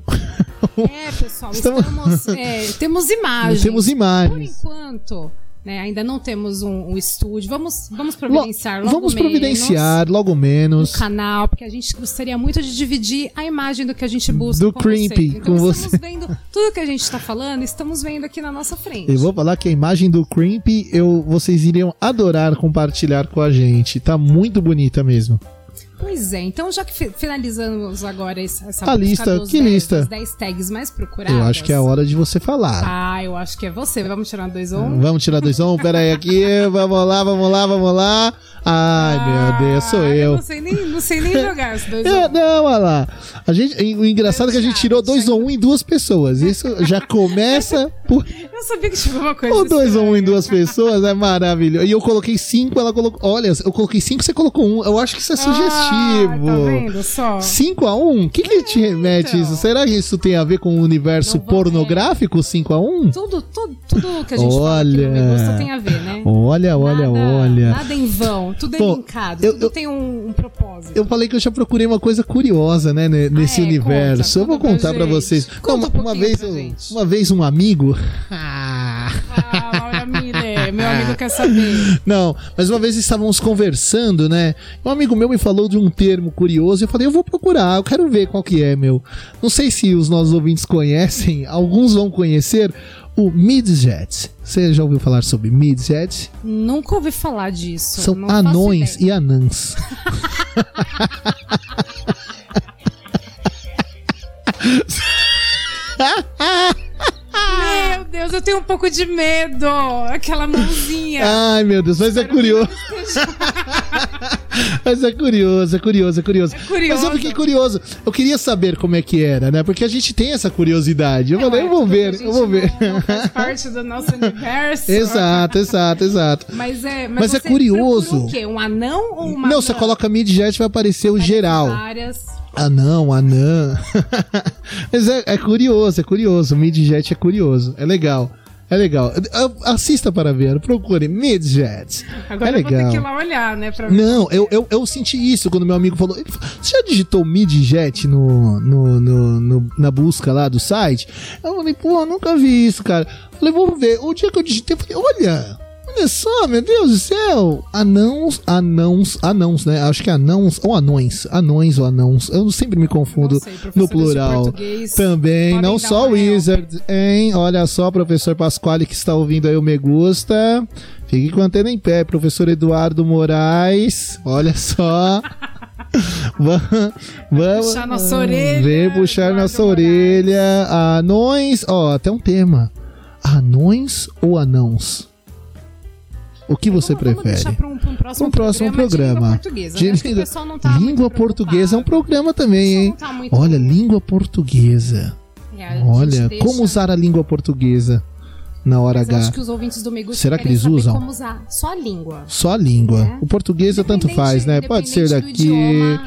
Speaker 2: É, pessoal,
Speaker 3: Estamos-
Speaker 2: estamos, é, temos imagens.
Speaker 3: Temos
Speaker 2: Por
Speaker 3: imagens.
Speaker 2: enquanto, né, ainda não temos um, um estúdio. Vamos, vamos providenciar logo
Speaker 3: Vamos
Speaker 2: menos
Speaker 3: providenciar logo
Speaker 2: um
Speaker 3: menos.
Speaker 2: canal, porque a gente gostaria muito de dividir a imagem do que a gente busca
Speaker 3: Do
Speaker 2: com
Speaker 3: Creepy,
Speaker 2: você. Então
Speaker 3: com
Speaker 2: estamos
Speaker 3: você.
Speaker 2: vendo tudo que a gente está falando, estamos vendo aqui na nossa frente.
Speaker 3: Eu vou falar que a imagem do Creepy eu, vocês iriam adorar compartilhar com a gente. Tá muito bonita mesmo.
Speaker 2: Pois é, então já que fi- finalizamos agora essa, essa
Speaker 3: A lista, que
Speaker 2: 10
Speaker 3: lista?
Speaker 2: das 10 tags mais procuradas.
Speaker 3: Eu acho que é a hora de você falar.
Speaker 2: Ah, eu acho que é você. Vamos tirar dois ou um?
Speaker 3: Vamos tirar dois um? Pera aí aqui. Vamos lá, vamos lá, vamos lá. Ai, meu Deus, sou
Speaker 2: Ah,
Speaker 3: eu.
Speaker 2: Não sei nem, não sei nem jogar os dois
Speaker 3: É,
Speaker 2: um.
Speaker 3: não, olha lá. A gente, o engraçado é que a gente tirou dois ou um em duas pessoas. Isso já começa por.
Speaker 2: Eu sabia que tinha uma coisa
Speaker 3: O dois ou um em duas pessoas é maravilhoso. E eu coloquei cinco, ela colocou. Olha, eu coloquei cinco, você colocou um. Eu acho que isso é sugestivo.
Speaker 2: Ah, tá vendo só?
Speaker 3: 5 a 1 O que, que te remete
Speaker 2: então.
Speaker 3: isso? Será que isso tem a ver com o universo
Speaker 2: Não
Speaker 3: pornográfico 5 a 1
Speaker 2: Tudo, tudo, tudo que a gente fala aqui
Speaker 3: Olha.
Speaker 2: no Megusta tem a ver, né?
Speaker 3: Olha, olha,
Speaker 2: nada,
Speaker 3: olha.
Speaker 2: Nada em vão, tudo é
Speaker 3: Bom,
Speaker 2: linkado,
Speaker 3: eu-
Speaker 2: tudo
Speaker 3: eu-
Speaker 2: tem um, um propósito.
Speaker 3: Eu falei que eu já procurei uma coisa curiosa, né, ne- nesse
Speaker 2: é?
Speaker 3: universo.
Speaker 2: Conta,
Speaker 3: eu vou
Speaker 2: conta pra
Speaker 3: contar pra
Speaker 2: gente.
Speaker 3: vocês.
Speaker 2: Conta
Speaker 3: Não,
Speaker 2: um
Speaker 3: uma, vez,
Speaker 2: pra
Speaker 3: uma vez um amigo. Ah.
Speaker 2: meu é. amigo quer saber.
Speaker 3: Não, mas uma vez estávamos conversando, né? Um amigo meu me falou de um termo curioso eu falei, eu vou procurar, eu quero ver qual que é, meu. Não sei se os nossos ouvintes conhecem, alguns vão conhecer o midget. Você já ouviu falar sobre midget?
Speaker 2: Nunca ouvi falar disso.
Speaker 3: São
Speaker 2: Não
Speaker 3: anões e anãs.
Speaker 2: Meu Deus, eu tenho um pouco de medo. Aquela mãozinha.
Speaker 3: Ai, meu Deus, mas é curioso. Mas é curioso, é curioso, é curioso.
Speaker 2: curioso.
Speaker 3: Mas eu fiquei curioso. Eu queria saber como é que era, né? Porque a gente tem essa curiosidade. Eu falei, eu vou ver, eu vou ver.
Speaker 2: Não, não faz parte do nosso universo.
Speaker 3: Exato, exato, exato.
Speaker 2: Mas é, mas
Speaker 3: Mas é curioso.
Speaker 2: O quê? Um anão ou uma
Speaker 3: Não, você coloca midjet vai aparecer o geral.
Speaker 2: Várias.
Speaker 3: Anão, anã. Mas é, é curioso, é curioso. Midjet é curioso. É legal. É legal. Assista para ver, procure Midget.
Speaker 2: Agora
Speaker 3: é
Speaker 2: eu vou ter
Speaker 3: legal.
Speaker 2: que ir lá olhar, né?
Speaker 3: Não, eu, eu, eu senti isso quando meu amigo falou, Você já digitou Midjet no, no, no, no- na busca lá do site? Eu falei, pô, nunca vi isso, cara. Eu falei, vamos ver. O dia que eu digitei, eu falei, olha, olha só, meu Deus do céu. Anãos, anãos, anãos, né? Acho que anãos ou anões. Anões ou anãos. Eu sempre me confundo
Speaker 2: sei,
Speaker 3: no plural. Também, não só Wizard, hein? Olha só, professor Pasquale que está ouvindo aí o Me Gusta. Fique com a antena em pé, professor Eduardo Moraes. Olha só. Va- Vamos
Speaker 2: puxar nossa orelha,
Speaker 3: Vem puxar
Speaker 2: Eduardo
Speaker 3: nossa
Speaker 2: Moraes.
Speaker 3: orelha. Anões, ó, até um tema. Anões ou anãos? O que você
Speaker 2: Vamos- Vamos
Speaker 3: prefere?
Speaker 2: deixar para um, pra um próximo,
Speaker 3: Um próximo
Speaker 2: programa. de língua portuguesa.
Speaker 3: De
Speaker 2: né? Tá
Speaker 3: língua portuguesa é um programa também, hein?
Speaker 2: tá
Speaker 3: Olha, língua portuguesa.
Speaker 2: É,
Speaker 3: Olha,
Speaker 2: deixa-
Speaker 3: como usar a língua portuguesa na hora
Speaker 2: Mas
Speaker 3: H?
Speaker 2: acho que os ouvintes do
Speaker 3: Será que eles usam?
Speaker 2: como usar só a língua.
Speaker 3: Só a língua.
Speaker 2: É.
Speaker 3: O português é tanto faz, né? Pode ser daqui.
Speaker 2: idioma,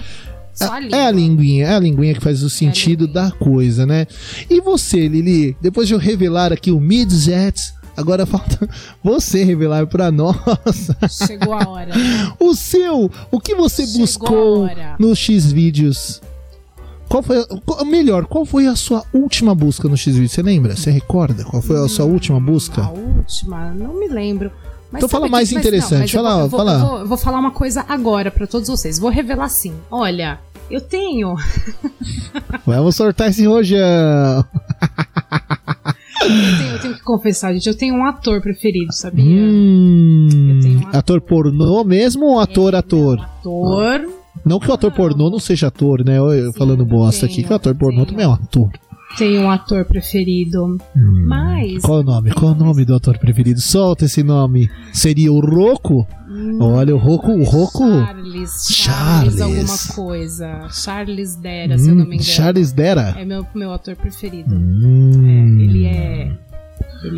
Speaker 2: a língua.
Speaker 3: É a linguinha, é a linguinha que faz o sentido
Speaker 2: linguinha.
Speaker 3: da coisa, né? E você, Lili, depois de eu revelar aqui o Midjet, agora falta você revelar pra nós
Speaker 2: Chegou a hora.
Speaker 3: o seu, o que você
Speaker 2: Chegou
Speaker 3: buscou no X vídeos. Qual foi, a- melhor, qual foi a sua última busca no X vídeos? Você lembra? Você recorda? Qual foi a sua última busca?
Speaker 2: A última, não me lembro. Mas
Speaker 3: Então fala mais interessante,
Speaker 2: eu
Speaker 3: fala-
Speaker 2: vou- eu vou,
Speaker 3: fala.
Speaker 2: Eu vou, eu vou falar uma coisa agora pra todos vocês. Vou revelar sim. Olha, eu tenho.
Speaker 3: Vamos sortar esse rojão.
Speaker 2: Eu tenho, eu tenho que confessar, gente. Eu tenho um ator preferido, sabia?
Speaker 3: Hum,
Speaker 2: Eu tenho um
Speaker 3: ator pornô mesmo ou ator ator?
Speaker 2: Ator.
Speaker 3: Não que o ator pornô não seja ator, né? Eu, eu
Speaker 2: Sim,
Speaker 3: falando bosta
Speaker 2: tenho,
Speaker 3: aqui, que o ator pornô
Speaker 2: tenho.
Speaker 3: também é um ator.
Speaker 2: Tenho um ator preferido. Mas.
Speaker 3: Qual é o nome? Qual é o nome do ator preferido? Solta esse nome. Seria o Rocco? Olha, o Rocco, o Rocco.
Speaker 2: Charles.
Speaker 3: Charles.
Speaker 2: Charles. alguma coisa. Charles Dera, se eu não me
Speaker 3: Hum,
Speaker 2: engano.
Speaker 3: Charles Dera.
Speaker 2: É meu, meu ator preferido.
Speaker 3: Hum.
Speaker 2: É, é.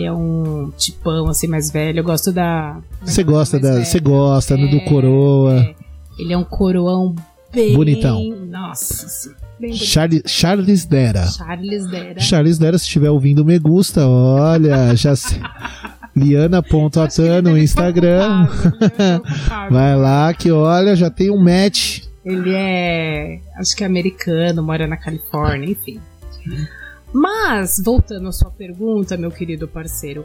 Speaker 2: É um tipão assim mais velho. Eu gosto da.
Speaker 3: Você gosta da, você gosta né, do
Speaker 2: É,
Speaker 3: coroa.
Speaker 2: é. Ele é um coroão bem.
Speaker 3: Bonitão.
Speaker 2: Nossa, sim.
Speaker 3: Charles, Charles Dera.
Speaker 2: Charles Dera.
Speaker 3: Charles Dera, se estiver ouvindo, me gusta. Olha, já sei. Liana.atan no Instagram. Vai lá que olha, já tem um match.
Speaker 2: Ele é. Acho que é americano, mora na Califórnia, enfim. Mas, voltando à sua pergunta, meu querido parceiro.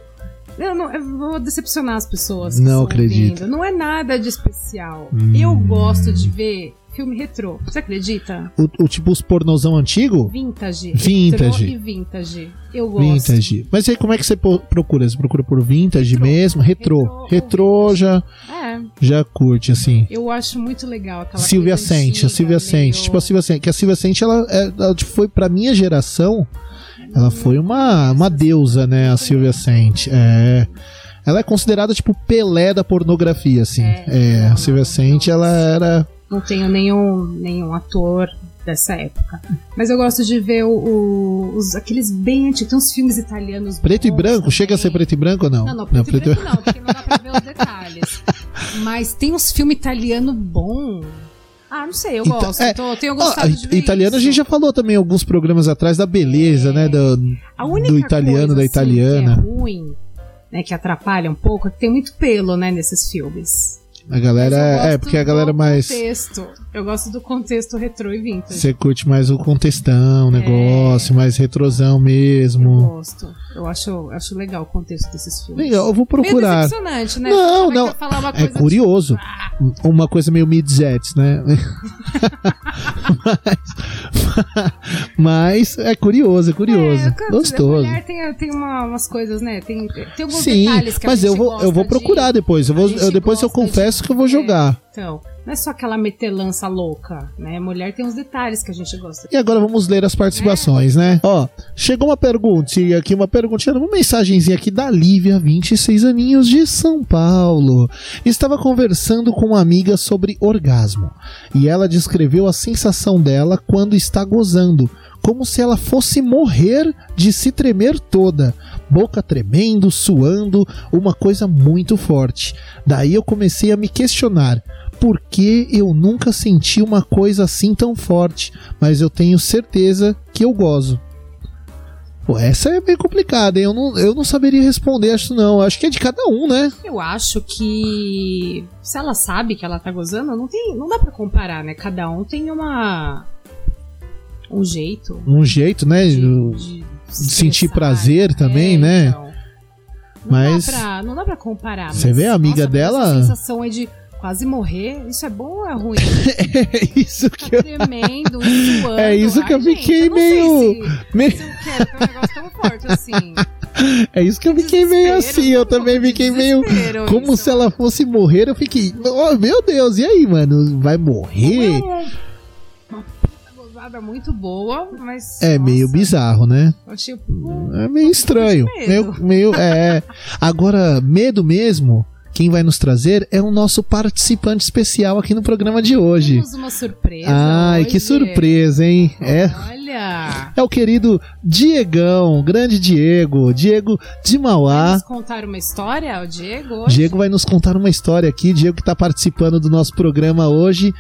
Speaker 2: Eu, não, eu vou decepcionar as pessoas.
Speaker 3: Não acredito.
Speaker 2: ouvindo. Não é nada de especial.
Speaker 3: Hum.
Speaker 2: Eu gosto de ver filme retrô. Você acredita?
Speaker 3: O, o tipo os pornozão antigo?
Speaker 2: Vintage.
Speaker 3: Vintage.
Speaker 2: Retrô e vintage. Eu gosto.
Speaker 3: Vintage. Mas aí como é que você procura? Você procura por vintage
Speaker 2: Retrô.
Speaker 3: mesmo? Retrô.
Speaker 2: Retrô
Speaker 3: já,
Speaker 2: É,
Speaker 3: já curte, assim.
Speaker 2: eu acho muito legal aquela
Speaker 3: Silvia
Speaker 2: coisa
Speaker 3: Sente, a Silvia Sente.
Speaker 2: meio-
Speaker 3: Tipo a Silvia Sente. Que a Silvia Sente, ela, ela foi pra minha geração, ela foi uma, uma deusa, né? A Silvia Sente. É. Ela é considerada, tipo, Pelé da pornografia, assim.
Speaker 2: É,
Speaker 3: É,
Speaker 2: não,
Speaker 3: a Silvia
Speaker 2: não, não.
Speaker 3: ela era.
Speaker 2: Não tenho nenhum, nenhum ator dessa época. Mas eu gosto de ver o, os, aqueles bem antigos. Tem uns filmes italianos.
Speaker 3: Preto e branco?
Speaker 2: também.
Speaker 3: Chega a ser preto e branco ou não?
Speaker 2: Não, não, preto, e branco não, porque não dá pra ver os detalhes. Mas tem uns filmes italiano bom. Ah, não sei, eu
Speaker 3: Então,
Speaker 2: gosto.
Speaker 3: é,
Speaker 2: tô- tenho
Speaker 3: Ó,
Speaker 2: gostado de ver
Speaker 3: italiano a
Speaker 2: isso.
Speaker 3: gente já falou também alguns programas atrás da beleza,
Speaker 2: É.
Speaker 3: né? Do,
Speaker 2: A única
Speaker 3: do italiano,
Speaker 2: coisa,
Speaker 3: da
Speaker 2: assim,
Speaker 3: italiana.
Speaker 2: que é ruim, né, que atrapalha um pouco, é que tem muito pelo, né, nesses filmes.
Speaker 3: A galera.
Speaker 2: Eu
Speaker 3: É, porque a galera
Speaker 2: do
Speaker 3: mais.
Speaker 2: Contexto. Eu gosto do contexto retrô e vintage.
Speaker 3: Você curte mais o contextão, o
Speaker 2: É.
Speaker 3: negócio, mais retrosão
Speaker 2: Eu
Speaker 3: mesmo.
Speaker 2: gosto. Eu acho, acho legal o contexto desses filmes.
Speaker 3: Legal, eu vou
Speaker 2: Meio
Speaker 3: procurar.
Speaker 2: decepcionante, né?
Speaker 3: Não,
Speaker 2: Como é
Speaker 3: não.
Speaker 2: eu falar uma
Speaker 3: É
Speaker 2: coisa
Speaker 3: curioso.
Speaker 2: tipo,
Speaker 3: Uma coisa meio mid-jets, né? mas, é curioso, é curioso.
Speaker 2: É,
Speaker 3: Gostoso.
Speaker 2: mulher tem, tem uma- umas coisas, né? Tem, tem alguns
Speaker 3: Sim,
Speaker 2: detalhes que
Speaker 3: mas eu vou, eu vou
Speaker 2: de-
Speaker 3: procurar depois. Eu vou, eu, depois eu
Speaker 2: gosta de-
Speaker 3: confesso que eu vou
Speaker 2: é,
Speaker 3: jogar.
Speaker 2: Então, Não é só aquela metelança louca, né? Mulher tem uns detalhes que a gente gosta.
Speaker 3: E agora vamos ler as participações, né? Ó, chegou uma perguntinha aqui, uma perguntinha, uma mensagenzinha aqui da Lívia, 26 aninhos de São Paulo. Estava conversando com uma amiga sobre orgasmo e ela descreveu a sensação dela quando está gozando, como se ela fosse morrer de se tremer toda, boca tremendo, suando, uma coisa muito forte. Daí eu comecei a me questionar por que eu nunca senti uma coisa assim tão forte, mas eu tenho certeza que eu gozo. Pô, essa é bem complicada, hein? Eu não, eu não saberia responder, acho não. Acho que é de cada um, né?
Speaker 2: Eu acho que se ela sabe que ela tá gozando, não tem, não dá pra comparar, né? Cada um tem uma um jeito
Speaker 3: Um jeito, né?
Speaker 2: de,
Speaker 3: de-
Speaker 2: de
Speaker 3: sentir prazer também,
Speaker 2: É,
Speaker 3: né?
Speaker 2: então. Não
Speaker 3: Mas-
Speaker 2: dá pra, não dá pra comparar.
Speaker 3: Você vê a amiga
Speaker 2: nossa,
Speaker 3: dela-
Speaker 2: Essa sensação é de quase morrer. Isso é bom ou é ruim?
Speaker 3: É isso que
Speaker 2: Tá
Speaker 3: eu.
Speaker 2: tremendo, suando.
Speaker 3: É isso que
Speaker 2: Ai,
Speaker 3: eu fiquei
Speaker 2: gente, eu não sei
Speaker 3: meio-
Speaker 2: Se, se eu quero ter um negócio tão forte assim.
Speaker 3: É isso que eu fiquei meio
Speaker 2: Desespero,
Speaker 3: assim. Eu também fiquei meio. Como
Speaker 2: isso.
Speaker 3: se ela fosse morrer. Eu fiquei. Oh, meu Deus, e aí, mano? Vai morrer?
Speaker 2: Uma gozada muito boa, mas.
Speaker 3: É
Speaker 2: nossa,
Speaker 3: meio bizarro, né?
Speaker 2: eu Achei um
Speaker 3: É meio estranho. Meio, meio, é. Agora, medo mesmo, quem vai nos trazer é o nosso participante especial aqui no programa de hoje.
Speaker 2: Temos uma surpresa.
Speaker 3: Ai, que
Speaker 2: hoje.
Speaker 3: surpresa, hein? É,
Speaker 2: Olha!
Speaker 3: é o querido Diegão, grande Diego, Diego de
Speaker 2: Vai
Speaker 3: Mauá.
Speaker 2: nos contar uma história, o Diego? hoje?
Speaker 3: Diego vai nos contar uma história aqui. Diego que tá participando do nosso programa hoje.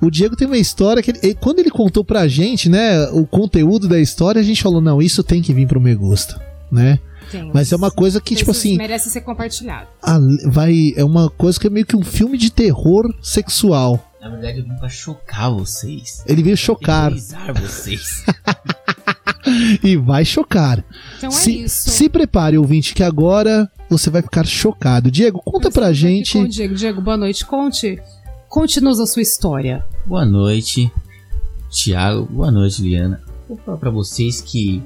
Speaker 3: O Diego tem uma história que ele- quando ele contou pra gente, né, o conteúdo da história, a gente falou: "Não, isso tem que vir pro Me Gusta", né?
Speaker 2: Tem
Speaker 3: Mas é uma coisa que tipo assim,
Speaker 2: Merece ser compartilhado.
Speaker 3: a- vai é uma coisa que é meio que um filme de terror sexual.
Speaker 6: Na verdade, eu vim pra chocar vocês.
Speaker 3: Ele veio chocar
Speaker 6: vocês.
Speaker 3: e vai chocar.
Speaker 2: Então é
Speaker 3: se,
Speaker 2: isso.
Speaker 3: se prepare, ouvinte, que agora você vai ficar chocado. Diego, conta
Speaker 2: Nós
Speaker 3: pra gente.
Speaker 2: com o Diego. Diego, boa noite. Conte. Conte-nos a sua história.
Speaker 6: Boa noite, Thiago. Boa noite, Liana. Vou falar pra vocês que.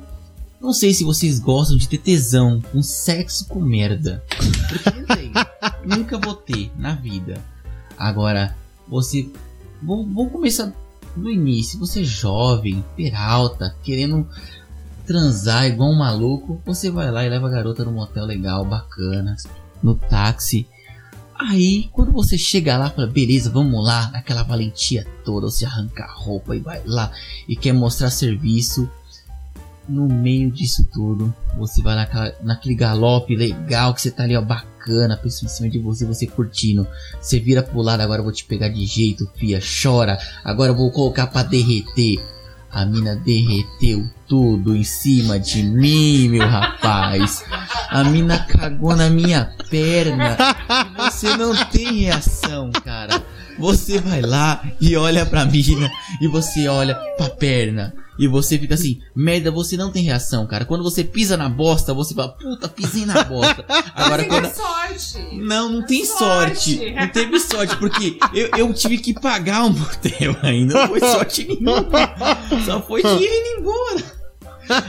Speaker 6: Não sei se vocês gostam de ter tesão, um sexo com merda. Porque não tem. Nunca vou ter na vida. Agora, você. Vamos, vamos começar do início. Você é jovem, peralta, querendo transar igual um maluco. Você vai lá e leva a garota num motel legal, bacana, no táxi. Aí, quando você chega lá, fala, beleza, vamos lá, aquela valentia toda, você arranca a roupa e vai lá e quer mostrar serviço. No meio disso tudo, você vai naquela, naquele galope legal que você tá ali, ó, bacana, pessoa em cima de você, você curtindo. Você vira pro lado, agora eu vou te pegar de jeito, fia, chora, agora eu vou colocar pra derreter. A mina derreteu tudo em cima de mim, meu rapaz. A mina cagou na minha perna. Você não tem reação, cara. Você vai lá e olha pra mina e você olha pra perna. E você fica assim, merda, você não tem reação, cara. Quando você pisa na bosta, você fala, puta, pisei na bosta. Agora quando.
Speaker 2: sorte.
Speaker 6: Não, não tem
Speaker 2: Sorte.
Speaker 6: sorte. Não teve sorte, porque eu, eu tive que pagar um motel ainda. Não foi sorte nenhuma. Só foi dinheiro indo embora.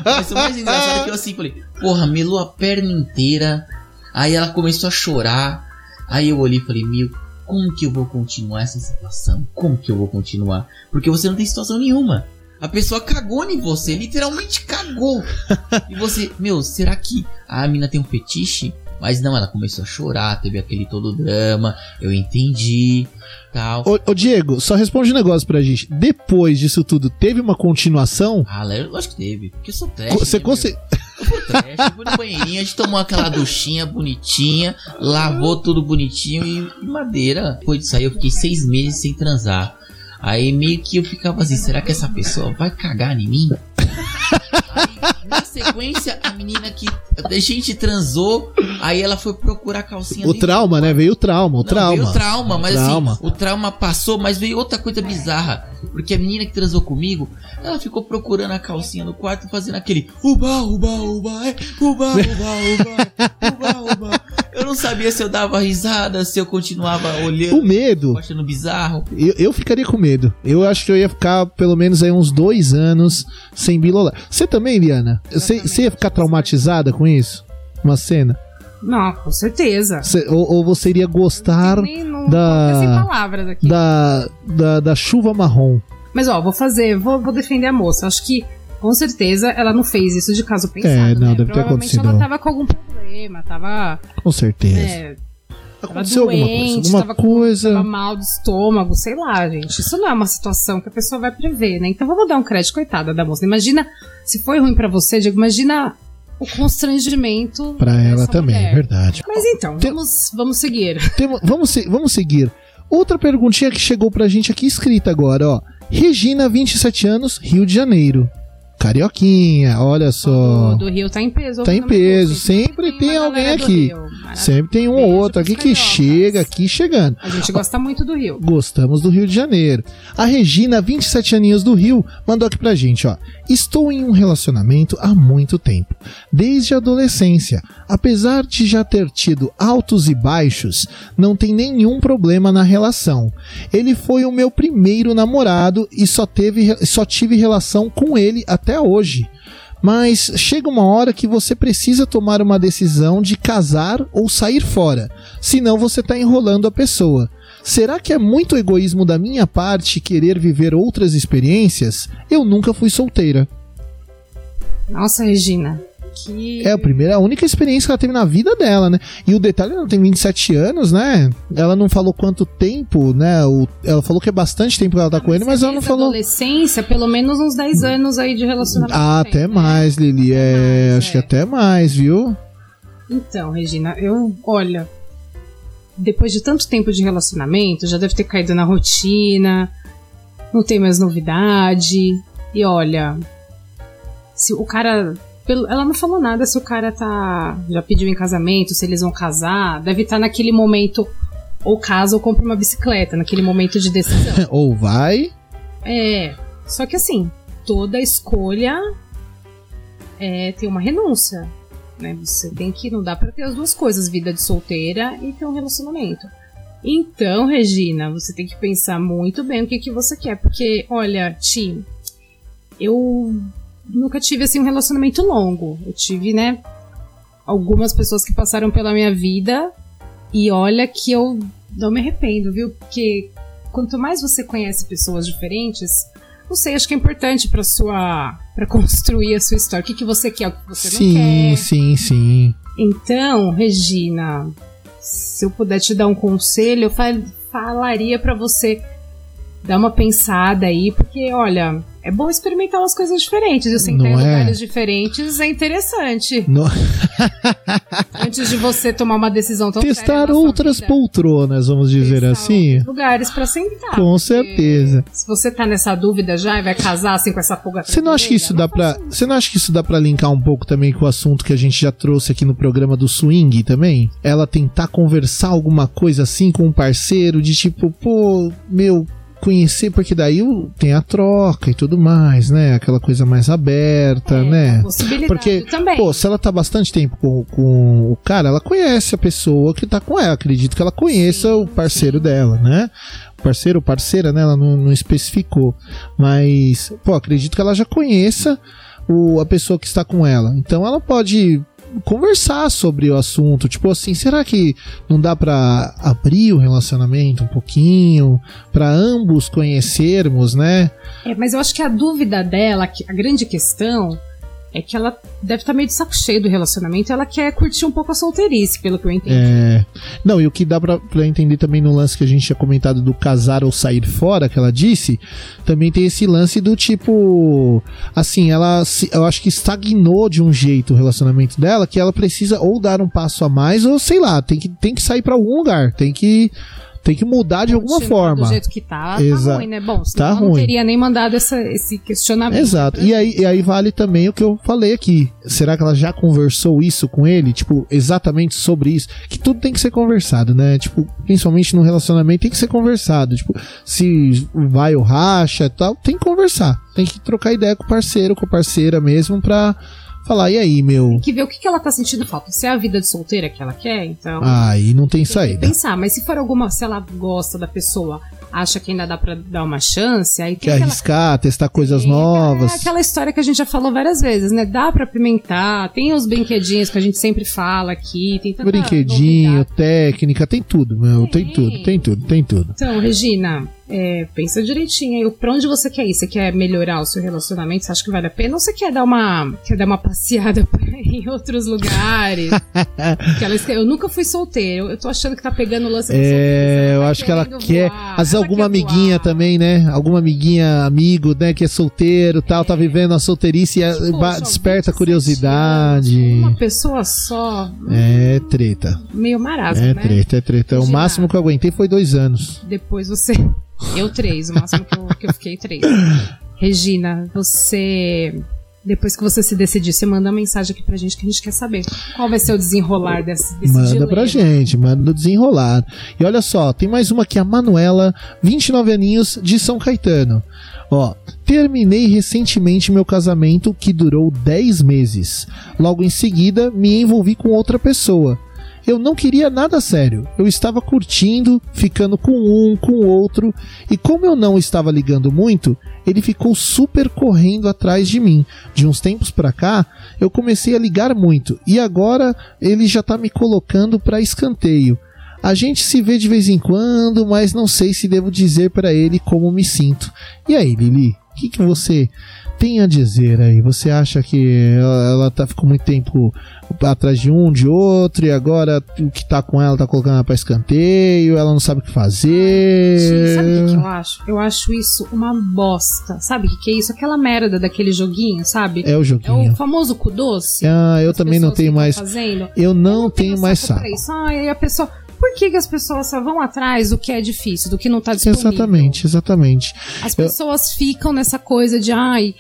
Speaker 6: Mas o mais engraçado é que eu assim falei, porra, melou a perna inteira. Aí ela começou a chorar. Aí eu olhei e falei, meu, como que eu vou continuar essa situação? Como que eu vou continuar? Porque você não tem situação nenhuma. A pessoa cagou em você, literalmente cagou. E você, meu, será que a mina tem um fetiche? Mas não, ela começou a chorar, teve aquele todo drama, eu entendi, tal.
Speaker 3: Ô, ô, Diego, só responde um negócio pra gente. Depois disso tudo, teve uma continuação?
Speaker 6: Ah, acho que teve, porque eu sou trash.
Speaker 3: Você
Speaker 6: né,
Speaker 3: consegue.
Speaker 6: meu? Eu fui trash, no banheirinho, a gente tomou aquela duchinha bonitinha, lavou tudo bonitinho e, e madeira. Depois disso aí eu fiquei seis meses sem transar. Aí meio que eu ficava assim, será que essa pessoa vai cagar em mim? Aí, na sequência, a menina que a gente transou, aí ela foi procurar calcinha
Speaker 3: O trauma, né? Veio o trauma, o
Speaker 6: não,
Speaker 3: trauma.
Speaker 6: Veio o trauma, mas
Speaker 3: Trauma.
Speaker 6: assim, o trauma passou, mas veio outra coisa bizarra. Porque a menina que transou comigo, ela ficou procurando a calcinha no quarto, fazendo aquele uba, uba, uba, é, uba, uba, uba, uba, uba. Eu não sabia se eu dava risada, se eu continuava
Speaker 3: O
Speaker 6: olhando,
Speaker 3: medo,
Speaker 6: achando bizarro.
Speaker 3: eu, eu ficaria com medo. Eu acho que eu ia ficar pelo menos aí uns dois anos sem bilolar. Você também, Liana? Você você ia ficar traumatizada com isso? Uma cena?
Speaker 2: Não, com certeza.
Speaker 3: Cê- ou, ou você iria gostar?
Speaker 2: Não,
Speaker 3: Da-
Speaker 2: sem palavras aqui.
Speaker 3: Da, da, da chuva marrom.
Speaker 2: Mas ó, vou fazer, vou, vou defender a moça. Acho que com certeza ela não fez isso de caso pensado.
Speaker 3: É, não,
Speaker 2: né?
Speaker 3: deve ter
Speaker 2: Provavelmente
Speaker 3: acontecido.
Speaker 2: ela tava com algum problema, tava.
Speaker 3: Com certeza.
Speaker 2: É, tava
Speaker 3: Aconteceu alguma coisa.
Speaker 2: doente,
Speaker 3: Alguma
Speaker 2: tava com-
Speaker 3: coisa.
Speaker 2: tava mal do estômago, sei lá, gente. Isso não é uma situação que a pessoa vai prever, né? Então vamos dar um crédito, coitada da moça. Imagina, se foi ruim pra você, Diego, imagina o constrangimento.
Speaker 3: Pra ela também,
Speaker 2: mulher.
Speaker 3: é verdade.
Speaker 2: Mas então,
Speaker 3: Tem-
Speaker 2: vamos, vamos seguir.
Speaker 3: Vamos, se- vamos seguir. Outra perguntinha que chegou pra gente aqui escrita agora, ó. Regina, 27 anos, Rio de Janeiro. Carioquinha, olha só.
Speaker 2: O do Rio tá em peso.
Speaker 3: Tá em peso, sempre
Speaker 2: uma
Speaker 3: tem alguém aqui. Sempre tem um ou outro aqui que chega aqui chegando.
Speaker 2: A gente gosta muito do Rio.
Speaker 3: Gostamos do Rio de Janeiro. A Regina, 27 aninhos do Rio, mandou aqui pra gente, ó. Estou em um relacionamento há muito tempo, desde a adolescência. Apesar de já ter tido altos e baixos, não tem nenhum problema na relação. Ele foi o meu primeiro namorado e só, teve, só tive relação com ele até hoje. Mas chega uma hora que você precisa tomar uma decisão de casar ou sair fora, senão você está enrolando a pessoa. Será que é muito egoísmo da minha parte querer viver outras experiências? Eu nunca fui solteira.
Speaker 2: Nossa, Regina. Que...
Speaker 3: É a primeira, a única experiência que ela teve na vida dela, né? E o detalhe, ela tem 27 anos, né? Ela não falou quanto tempo, né? O, ela falou que é bastante tempo que ela tá com ele, mas ela não falou.
Speaker 2: adolescência, pelo menos uns 10 anos aí de relacionamento.
Speaker 3: Ah,
Speaker 2: tem,
Speaker 3: até
Speaker 2: né?
Speaker 3: mais, Lili. É,
Speaker 2: mais,
Speaker 3: acho que
Speaker 2: é.
Speaker 3: até mais, viu?
Speaker 2: Então, Regina, eu, olha, depois de tanto tempo de relacionamento, já deve ter caído na rotina, não tem mais novidade. E olha, se o cara. Ela não falou nada se o cara tá. Já pediu em casamento, se eles vão casar. Deve estar naquele momento. Ou casa ou compra uma bicicleta, naquele momento de decisão.
Speaker 3: Ou vai.
Speaker 2: É. Só que assim, toda escolha é, tem uma renúncia. Né? Você tem que. Não dá pra ter as duas coisas, vida de solteira e ter um relacionamento. Então, Regina, você tem que pensar muito bem o que, que você quer. Porque, olha, Ti, eu nunca tive assim um relacionamento longo. Eu tive, né, algumas pessoas que passaram pela minha vida e olha que eu não me arrependo, viu? Porque quanto mais você conhece pessoas diferentes, não sei, acho que é importante para sua para construir a sua história. O que, que você quer, o que você não
Speaker 3: sim,
Speaker 2: quer.
Speaker 3: sim, sim.
Speaker 2: Então, Regina, se eu puder te dar um conselho, eu fa- falaria pra você dar uma pensada aí, porque olha, é bom experimentar umas coisas diferentes. Eu sentar em
Speaker 3: Não é?
Speaker 2: lugares diferentes é interessante.
Speaker 3: No-
Speaker 2: Antes de você tomar uma decisão tão
Speaker 3: Testar outras
Speaker 2: vida,
Speaker 3: poltronas, vamos dizer assim.
Speaker 2: Lugares pra sentar.
Speaker 3: Com certeza.
Speaker 2: Se você tá nessa dúvida já e vai casar assim com essa pulga
Speaker 3: Você não acha que isso dá pra. Você não acha que isso dá pra linkar um pouco também com o assunto que a gente já trouxe aqui no programa do swing também? Ela tentar conversar alguma coisa assim com um parceiro, de tipo, pô, meu, conhecer, porque daí tem a troca e tudo mais, né? Aquela coisa mais aberta, né?
Speaker 2: Possibilidade
Speaker 3: Porque,
Speaker 2: também.
Speaker 3: pô, se ela tá bastante tempo com, com o cara, ela conhece a pessoa que tá com ela. Acredito que ela conheça
Speaker 2: Sim,
Speaker 3: o parceiro
Speaker 2: sim.
Speaker 3: dela, né? Parceiro ou parceira, né? Ela não, não especificou. Mas, pô, acredito que ela já conheça o, a pessoa que está com ela. Então ela pode conversar sobre o assunto. Tipo assim, será que não dá pra abrir o relacionamento um pouquinho? Pra ambos conhecermos, né?
Speaker 2: É, mas eu acho que a dúvida dela, a grande questão, é que ela deve estar meio de saco cheio do relacionamento ela quer curtir um pouco a solteirice, pelo que eu entendi.
Speaker 3: É. Não, e o que dá pra, pra entender também no lance que a gente tinha comentado do casar ou sair fora, que ela disse, também tem esse lance do tipo. Assim, ela. se- eu acho que estagnou de um jeito o relacionamento dela, que ela precisa ou dar um passo a mais, ou sei lá, tem que, tem que sair pra algum lugar, tem que. Tem que mudar de alguma forma.
Speaker 2: Do jeito que tá,
Speaker 3: Exa-
Speaker 2: tá ruim, né? Bom,
Speaker 3: Tá
Speaker 2: ela não
Speaker 3: ruim.
Speaker 2: teria nem mandado essa- esse questionamento.
Speaker 3: Exato. E aí, e aí vale também o que eu falei aqui. Será que ela já conversou isso com ele? Tipo, exatamente sobre isso? Que tudo tem que ser conversado, né? Tipo, principalmente no relacionamento tem que ser conversado. Tipo, se vai ou racha e tal, tem que conversar. Tem que trocar ideia com o parceiro, com a parceira mesmo pra falar, e aí, meu?
Speaker 2: Tem que ver o que, que ela tá sentindo falta. Se é a vida de solteira que ela quer, então.
Speaker 3: Aí não tem
Speaker 2: tem que
Speaker 3: saída.
Speaker 2: pensar. Mas se for alguma. Se ela gosta da pessoa, acha que ainda dá pra dar uma chance, aí tem
Speaker 3: Quer arriscar, testar coisas
Speaker 2: tem aquela-
Speaker 3: novas.
Speaker 2: É aquela história que a gente já falou várias vezes, né? Dá pra pimentar, tem os brinquedinhos que a gente sempre fala aqui, tem tanta
Speaker 3: Brinquedinho,
Speaker 2: novidade.
Speaker 3: técnica, tem tudo, meu. Tem
Speaker 2: Tem.
Speaker 3: tudo, tem tudo, tem tudo.
Speaker 2: Então, Regina, é, pensa direitinho aí. Pra onde você quer ir? Você quer melhorar o seu relacionamento? Você acha que vale a pena? Ou você quer dar uma, quer dar uma passeada em outros lugares? Esque- eu nunca fui solteira. Eu, eu tô achando que tá pegando o lance
Speaker 3: É,
Speaker 2: solteira.
Speaker 3: eu
Speaker 2: tá
Speaker 3: acho que ela quer.
Speaker 2: voar,
Speaker 3: Às vezes
Speaker 2: ela
Speaker 3: alguma amiguinha
Speaker 2: voar.
Speaker 3: também, né? Alguma amiguinha, amigo, né? Que é solteiro tal, tá vivendo a solteirice e ba- desperta
Speaker 2: 27
Speaker 3: curiosidade.
Speaker 2: Uma pessoa só,
Speaker 3: É treta.
Speaker 2: meio marasmo,
Speaker 3: É
Speaker 2: né?
Speaker 3: treta, é treta. O máximo que eu aguentei foi dois anos.
Speaker 2: Depois você. Eu três, o máximo que eu, que eu fiquei três. Regina, você. Depois que você se decidir, você manda uma mensagem aqui pra gente que a gente quer saber. Qual vai ser o desenrolar desse, desse
Speaker 3: Manda
Speaker 2: dilema.
Speaker 3: pra gente, manda no desenrolar. E olha só, tem mais uma aqui, a Manuela, 29 aninhos, de São Caetano. Ó, terminei recentemente meu casamento que durou 10 meses. Logo em seguida, me envolvi com outra pessoa. Eu não queria nada sério. Eu estava curtindo, ficando com um, com outro, e como eu não estava ligando muito, ele ficou super correndo atrás de mim. De uns tempos pra cá, eu comecei a ligar muito, e agora ele já tá me colocando pra escanteio. A gente se vê de vez em quando, mas não sei se devo dizer pra ele como me sinto. E aí, Lili, o que, que você tem a dizer aí? Você acha que ela, ela tá, ficou muito tempo atrás de um, de outro, e agora o que tá com ela tá colocando ela pra escanteio, ela não sabe o que fazer.
Speaker 2: Sabe o que, que eu acho? Eu acho isso uma bosta. Sabe o que, que é isso? Aquela merda daquele joguinho, sabe?
Speaker 3: É o
Speaker 2: É
Speaker 3: joguinho.
Speaker 2: o famoso cu doce.
Speaker 3: Ah, eu também não tenho mais.
Speaker 2: Fazendo.
Speaker 3: Eu não
Speaker 2: tenho
Speaker 3: tenho mais
Speaker 2: saco
Speaker 3: saco.
Speaker 2: Ah, e a pessoa. Por que, que as pessoas só vão atrás do que é difícil, do que não tá disponível?
Speaker 3: Exatamente, exatamente.
Speaker 2: As pessoas ficam nessa coisa de, ai,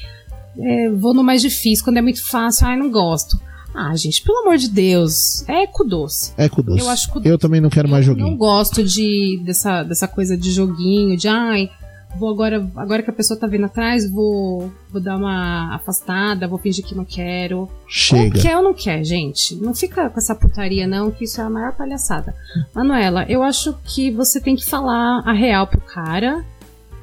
Speaker 2: é, vou no mais difícil, quando é muito fácil, ai, não gosto. Ah, gente, pelo amor de Deus, é cu doce.
Speaker 3: É com doce.
Speaker 2: Eu acho cu
Speaker 3: Eu também não quero mais
Speaker 2: Eu
Speaker 3: joguinho.
Speaker 2: não gosto de, dessa, dessa coisa de joguinho, de ai, vou agora, agora que a pessoa tá vindo atrás, vou, vou dar uma afastada, vou fingir que não quero. Ou
Speaker 3: Chega.
Speaker 2: quer ou não quer, gente. Não fica com essa putaria, não, que isso é a maior palhaçada. Manuela, eu acho que você tem que falar a real pro cara.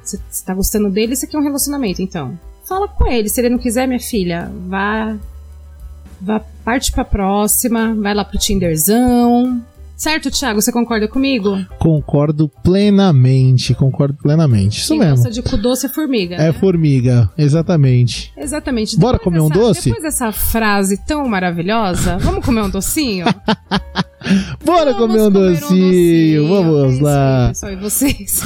Speaker 2: Você, tá gostando dele, você quer um relacionamento, então. Fala com ele. Se ele não quiser, minha filha, vá. Vá, parte pra próxima, vai lá pro Tinderzão. Certo, Thiago? Você concorda comigo?
Speaker 3: Concordo plenamente, concordo plenamente. Isso
Speaker 2: Quem
Speaker 3: mesmo.
Speaker 2: gosta de cu doce é formiga.
Speaker 3: É
Speaker 2: né?
Speaker 3: formiga, exatamente.
Speaker 2: Exatamente.
Speaker 3: Bora
Speaker 2: Depois
Speaker 3: comer um
Speaker 2: dessa-
Speaker 3: doce?
Speaker 2: Depois dessa frase tão maravilhosa, vamos comer um docinho?
Speaker 3: Bora
Speaker 2: Vamos
Speaker 3: comer um
Speaker 2: comer
Speaker 3: docinho, vamos
Speaker 2: É isso
Speaker 3: lá.
Speaker 2: aí, pessoal, e vocês?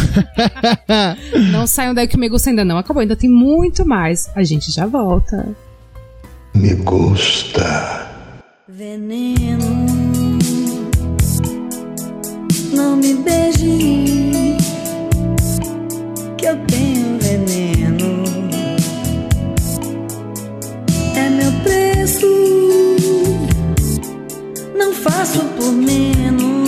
Speaker 2: não saiam daí que o Megusta ainda não acabou, ainda tem muito mais. A gente já volta.
Speaker 4: Me gusta.
Speaker 7: Veneno, não me beije, que eu tenho veneno. É meu preço, não faço por menos,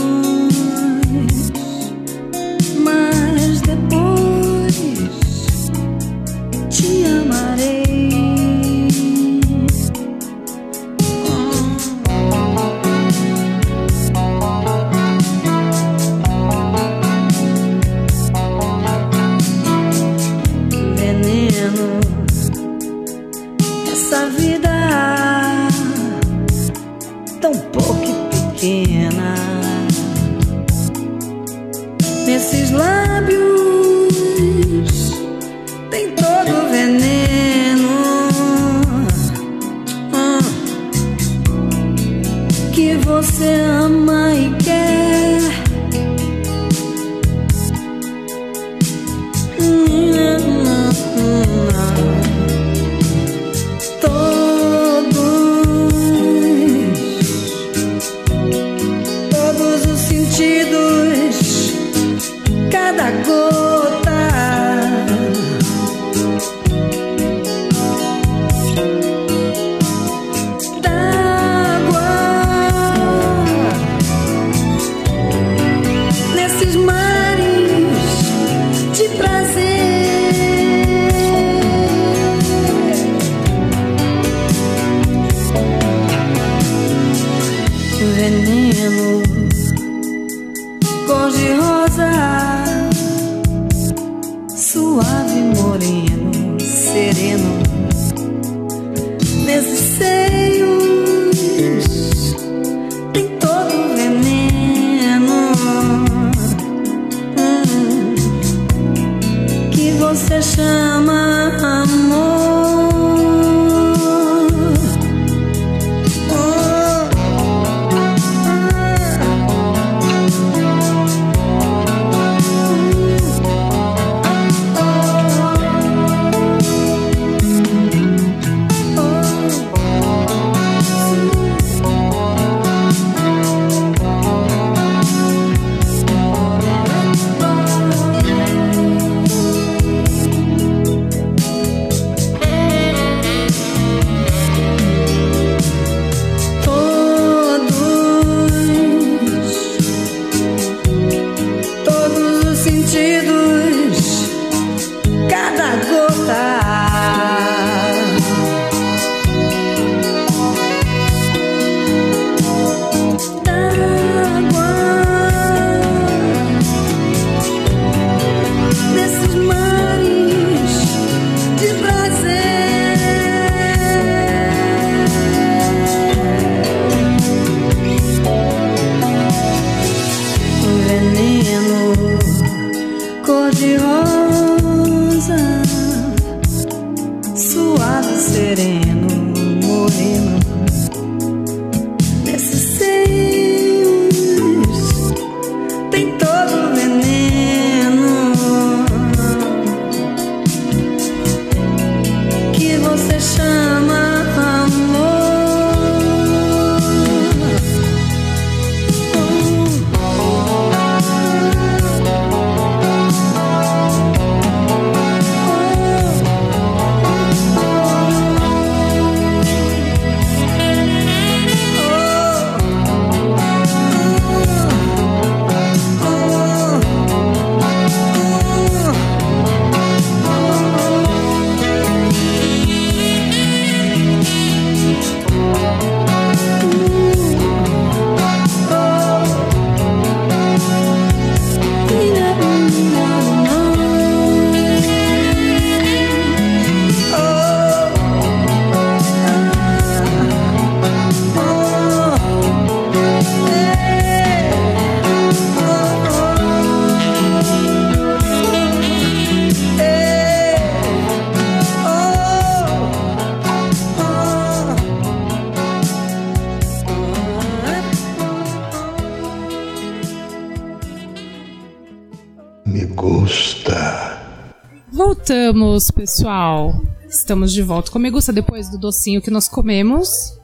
Speaker 2: Voltamos, pessoal. Estamos de volta com a Megusta depois do docinho que nós comemos.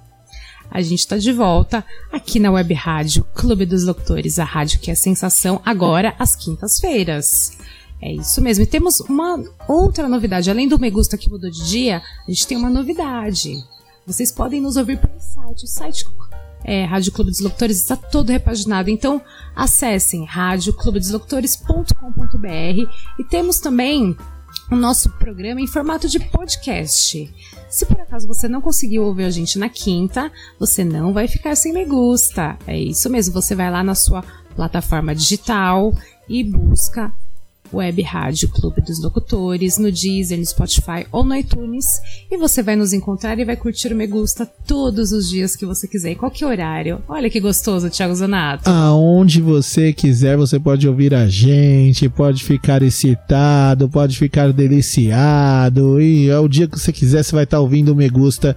Speaker 2: A gente está de volta aqui na Web Rádio Clube dos Locutores, a rádio que é sensação agora às quintas-feiras. É isso mesmo. E temos uma outra novidade. Além do Megusta que mudou de dia, a gente tem uma novidade. Vocês podem nos ouvir pelo site. O site é, Rádio Clube dos Locutores está todo repaginado. Então, acessem radioclubedoslocutores.com.br e temos também o nosso programa em formato de podcast. Se por acaso você não conseguiu ouvir a gente na quinta, você não vai ficar sem me gusta. É isso mesmo, você vai lá na sua plataforma digital e busca Web Rádio Clube dos Locutores, no Deezer, no Spotify ou no iTunes. E você vai nos encontrar e vai curtir o Me Gusta todos os dias que você quiser, em qualquer horário. Olha que gostoso, Thiago Zonato.
Speaker 3: Aonde você quiser, você pode ouvir a gente, pode ficar excitado, pode ficar deliciado. E é o dia que você quiser, você vai estar ouvindo o Me Gusta.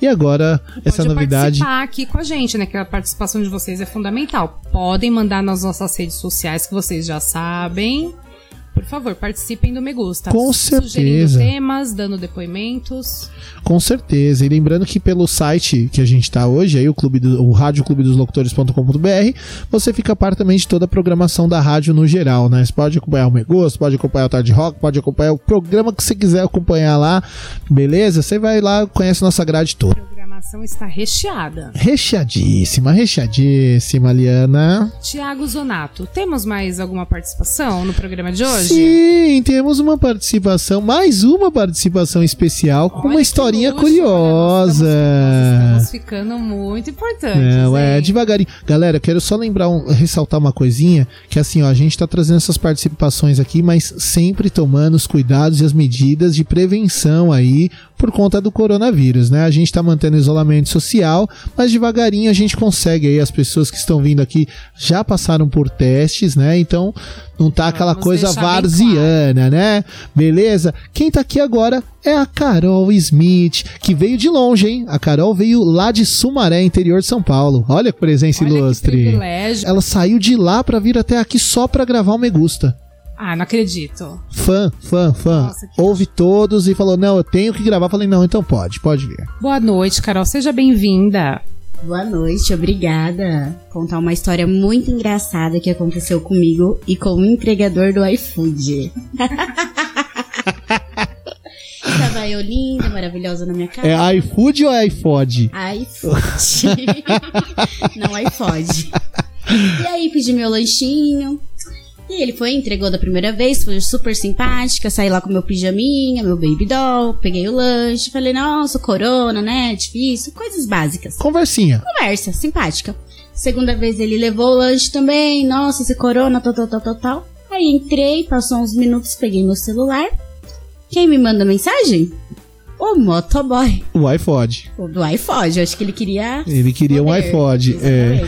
Speaker 3: E agora, essa
Speaker 2: Pode
Speaker 3: novidade.
Speaker 2: participar aqui com a gente, né? Que a participação de vocês é fundamental. Podem mandar nas nossas redes sociais que vocês já sabem. Por favor, participem do Me Gusta.
Speaker 3: Com
Speaker 2: Sugerindo
Speaker 3: certeza.
Speaker 2: temas, dando depoimentos.
Speaker 3: Com certeza. E lembrando que pelo site que a gente está hoje, aí o clube do, o radioclubedoslocutores.com.br, você fica a par também de toda a programação da rádio no geral, né? Você pode acompanhar o Megosto, pode acompanhar o Tarde Rock, pode acompanhar o programa que você quiser acompanhar lá, beleza? Você vai lá, conhece nossa grade toda.
Speaker 2: Programa programação está recheada.
Speaker 3: Recheadíssima, recheadíssima, Liana.
Speaker 2: Tiago Zonato, temos mais alguma participação no programa de hoje?
Speaker 3: Sim, temos uma participação, mais uma participação especial com
Speaker 2: Olha
Speaker 3: uma historinha
Speaker 2: luxo, nós
Speaker 3: curiosa.
Speaker 2: estamos- nós estamos ficando muito importantes.
Speaker 3: Não, é
Speaker 2: hein?
Speaker 3: devagarinho. Galera, eu quero só lembrar, um- ressaltar uma coisinha, que assim, ó, a gente tá trazendo essas participações aqui, mas sempre tomando os cuidados e as medidas de prevenção aí por conta do coronavírus, né? A gente tá mantendo isolamento social, mas devagarinho a gente consegue aí, as pessoas que estão vindo aqui já passaram por testes, né? Então não tá aquela
Speaker 2: Vamos
Speaker 3: coisa varziana, né? Beleza? Quem tá aqui agora é a Carol Smith, que veio de longe, hein? A Carol veio lá de Sumaré, interior de São Paulo. Olha que presença
Speaker 2: Olha que
Speaker 3: ilustre.
Speaker 2: privilégio.
Speaker 3: Ela saiu de lá pra vir até aqui só pra gravar o Me Gusta.
Speaker 2: Ah, não acredito.
Speaker 3: Fã, fã, fã.
Speaker 2: Nossa, que
Speaker 3: Ouve todos e falou: Não, eu tenho que gravar. Falei: Não, então pode, pode vir.
Speaker 2: Boa noite, Carol. Seja bem-vinda.
Speaker 8: Boa noite, obrigada. Contar uma história muito engraçada que aconteceu comigo e com o entregador do iFood. Estava eu linda, maravilhosa na minha casa.
Speaker 3: É iFood ou é iPod?
Speaker 8: iFood. Não iFood. E aí pedi meu lanchinho. E ele foi, entregou da primeira vez, foi super simpática, saí lá com meu pijaminha, meu baby doll, peguei o lanche, falei, nossa, corona, né, difícil, coisas básicas
Speaker 3: Conversinha.
Speaker 8: conversa, simpática. Segunda vez ele levou o lanche também, nossa, esse corona, tal, tal, tal, tal, tal. Aí entrei, passou uns minutos, peguei meu celular. Quem me manda mensagem? O motoboy.
Speaker 3: O iPod.
Speaker 8: O do iPod, eu acho que ele queria...
Speaker 3: Ele queria um
Speaker 8: poder.
Speaker 3: iPod. É.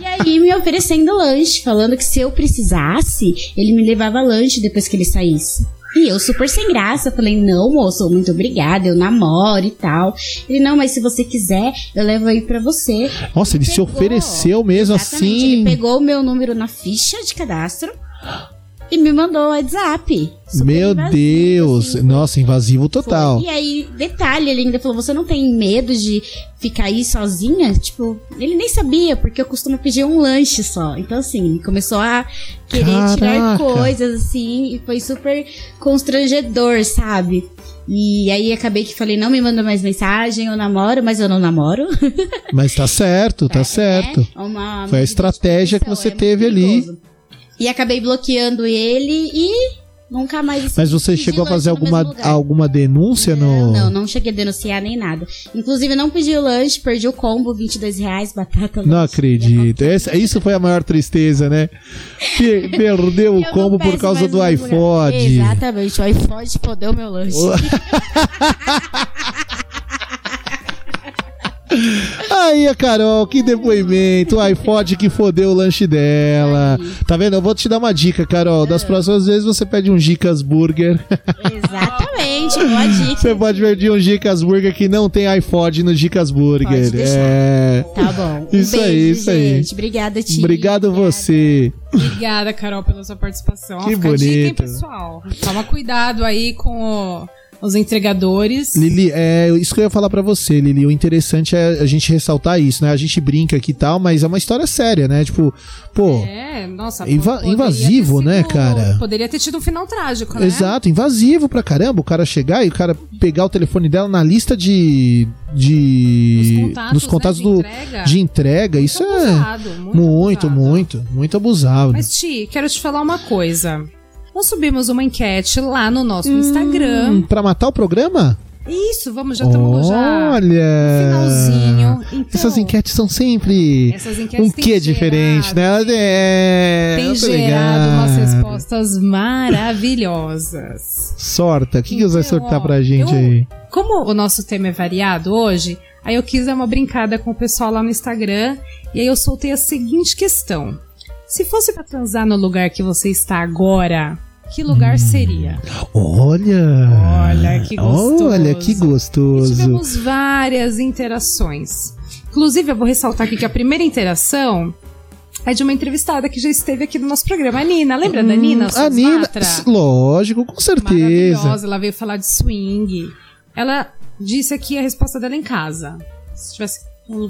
Speaker 8: E aí me oferecendo lanche, falando que se eu precisasse, ele me levava lanche depois que ele saísse. E eu super sem graça, falei, não, moço, muito obrigada, eu namoro e tal. Ele, não, mas se você quiser, eu levo aí pra você.
Speaker 3: Nossa, ele se
Speaker 8: Pegou.
Speaker 3: ofereceu mesmo assim.
Speaker 8: Ele pegou o meu número na ficha de cadastro e me mandou o WhatsApp. Super
Speaker 3: Meu
Speaker 8: invasivo,
Speaker 3: Deus.
Speaker 8: assim.
Speaker 3: Nossa, invasivo total.
Speaker 8: Foi. E aí, detalhe, ele ainda falou: você não tem medo de ficar aí sozinha? Tipo, ele nem sabia, porque eu costumo pedir um lanche só. Então, assim, começou a querer tirar
Speaker 3: Caraca.
Speaker 8: coisas, assim, e foi super constrangedor, sabe? E aí acabei que falei, não me manda mais mensagem, eu namoro, mas eu não namoro.
Speaker 3: Mas tá certo, tá
Speaker 8: É,
Speaker 3: certo.
Speaker 8: é uma
Speaker 3: Foi a estratégia que você
Speaker 8: é
Speaker 3: teve ali.
Speaker 8: perigoso. E acabei bloqueando ele e nunca mais.
Speaker 3: Mas você chegou a fazer alguma, alguma denúncia
Speaker 8: Não,
Speaker 3: no.
Speaker 8: não, não cheguei a denunciar nem nada. Inclusive, não pedi o lanche, perdi o combo, 22 reais, batata.
Speaker 3: Não
Speaker 8: lanche.
Speaker 3: acredito. Essa- isso foi a maior tristeza, né? Per- Perdeu o
Speaker 8: não
Speaker 3: combo por causa do iPod.
Speaker 8: Exatamente, o iPod fodeu meu lanche.
Speaker 3: Aí a Carol, que depoimento. O iPod que fodeu o lanche dela. Tá vendo? Eu vou te dar uma dica, Carol.
Speaker 8: É.
Speaker 3: Das próximas vezes você pede um Gicas Burger.
Speaker 8: Exatamente, boa dica.
Speaker 3: Você pode pedir um Gicas Burger que não tem iPod no Gicas Burger. É.
Speaker 8: Tá bom. Um
Speaker 3: Isso aí,
Speaker 8: beijo,
Speaker 3: isso aí.
Speaker 8: gente. Obrigada, Tia.
Speaker 3: Obrigado você.
Speaker 2: Obrigada, Carol, pela sua participação.
Speaker 3: Que
Speaker 2: Fica a dica, hein,
Speaker 3: bonito.
Speaker 2: pessoal? Toma cuidado aí com o- os entregadores.
Speaker 3: Lili, é isso que eu ia falar pra você, Lili. O interessante é a gente ressaltar isso, né? A gente brinca aqui e tal, mas é uma história séria, né? Tipo, pô,
Speaker 2: É, nossa. Poderia
Speaker 3: invasivo, né,
Speaker 2: sido-
Speaker 3: cara?
Speaker 2: Poderia ter tido um final trágico, né?
Speaker 3: exato, invasivo pra caramba. O cara chegar e o cara pegar o telefone dela na lista de. de.
Speaker 2: Nos contatos,
Speaker 3: nos contatos
Speaker 2: né, de
Speaker 3: do,
Speaker 2: entrega.
Speaker 3: de entrega. Isso é.
Speaker 2: abusado,
Speaker 3: Muito,
Speaker 2: abusado.
Speaker 3: muito, muito abusado.
Speaker 2: Mas, Ti, quero te falar uma coisa. Nós subimos uma enquete lá no nosso
Speaker 3: Hum,
Speaker 2: Instagram.
Speaker 3: pra matar o programa?
Speaker 2: Isso, vamos, já estamos já
Speaker 3: Olha!
Speaker 2: finalzinho. Então,
Speaker 3: Essas enquetes são sempre
Speaker 2: enquetes
Speaker 3: um quê diferente, né?
Speaker 2: gerado-
Speaker 3: Elas- É,
Speaker 2: Tem gerado umas respostas maravilhosas.
Speaker 3: Sorta, o que, que você vai
Speaker 2: Então,
Speaker 3: sortar
Speaker 2: ó,
Speaker 3: pra gente
Speaker 2: eu-
Speaker 3: aí?
Speaker 2: Como o nosso tema é variado hoje, aí eu quis dar uma brincada com o pessoal lá no Instagram e aí eu soltei a seguinte questão: se fosse pra transar no lugar que você está agora, que lugar
Speaker 3: Hum.
Speaker 2: seria?
Speaker 3: Olha!
Speaker 2: Olha, que gostoso.
Speaker 3: Olha, que
Speaker 2: E
Speaker 3: gostoso.
Speaker 2: tivemos várias interações. Inclusive, eu vou ressaltar aqui que a primeira interação é de uma entrevistada que já esteve aqui no nosso programa, a Nina. Lembra da Nina?
Speaker 3: Hum, a Nina, lógico, com certeza.
Speaker 2: Maravilhosa, ela veio falar de swing. Ela disse aqui a resposta dela em casa. Se tivesse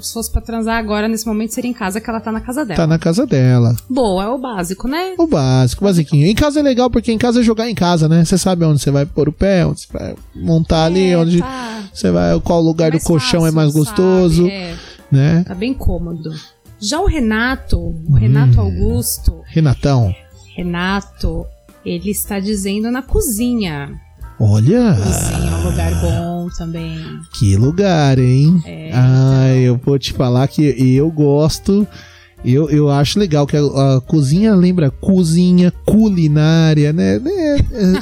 Speaker 2: se fosse pra transar agora, nesse momento, seria em casa, que ela tá na casa dela.
Speaker 3: Tá na casa dela.
Speaker 2: Boa, é o básico, né?
Speaker 3: O básico, basiquinho. Em casa é legal porque em casa é jogar em casa, né? Você sabe onde você vai pôr o pé, onde você vai montar ali,
Speaker 2: É,
Speaker 3: onde.
Speaker 2: tá.
Speaker 3: Você vai, qual lugar do
Speaker 2: Mais
Speaker 3: colchão é
Speaker 2: fácil,
Speaker 3: mais
Speaker 2: sabe?
Speaker 3: gostoso,
Speaker 2: É,
Speaker 3: né?
Speaker 2: tá bem cômodo. Já o Renato, o
Speaker 3: Hum.
Speaker 2: Renato Augusto,
Speaker 3: Renatão,
Speaker 2: Renato, ele está dizendo na cozinha.
Speaker 3: Olha,
Speaker 2: Cozinha é um lugar bom também.
Speaker 3: que lugar, hein?
Speaker 2: É,
Speaker 3: Ai, eu vou te falar que eu gosto. Eu, eu acho legal que a, a cozinha lembra cozinha, culinária, né? né?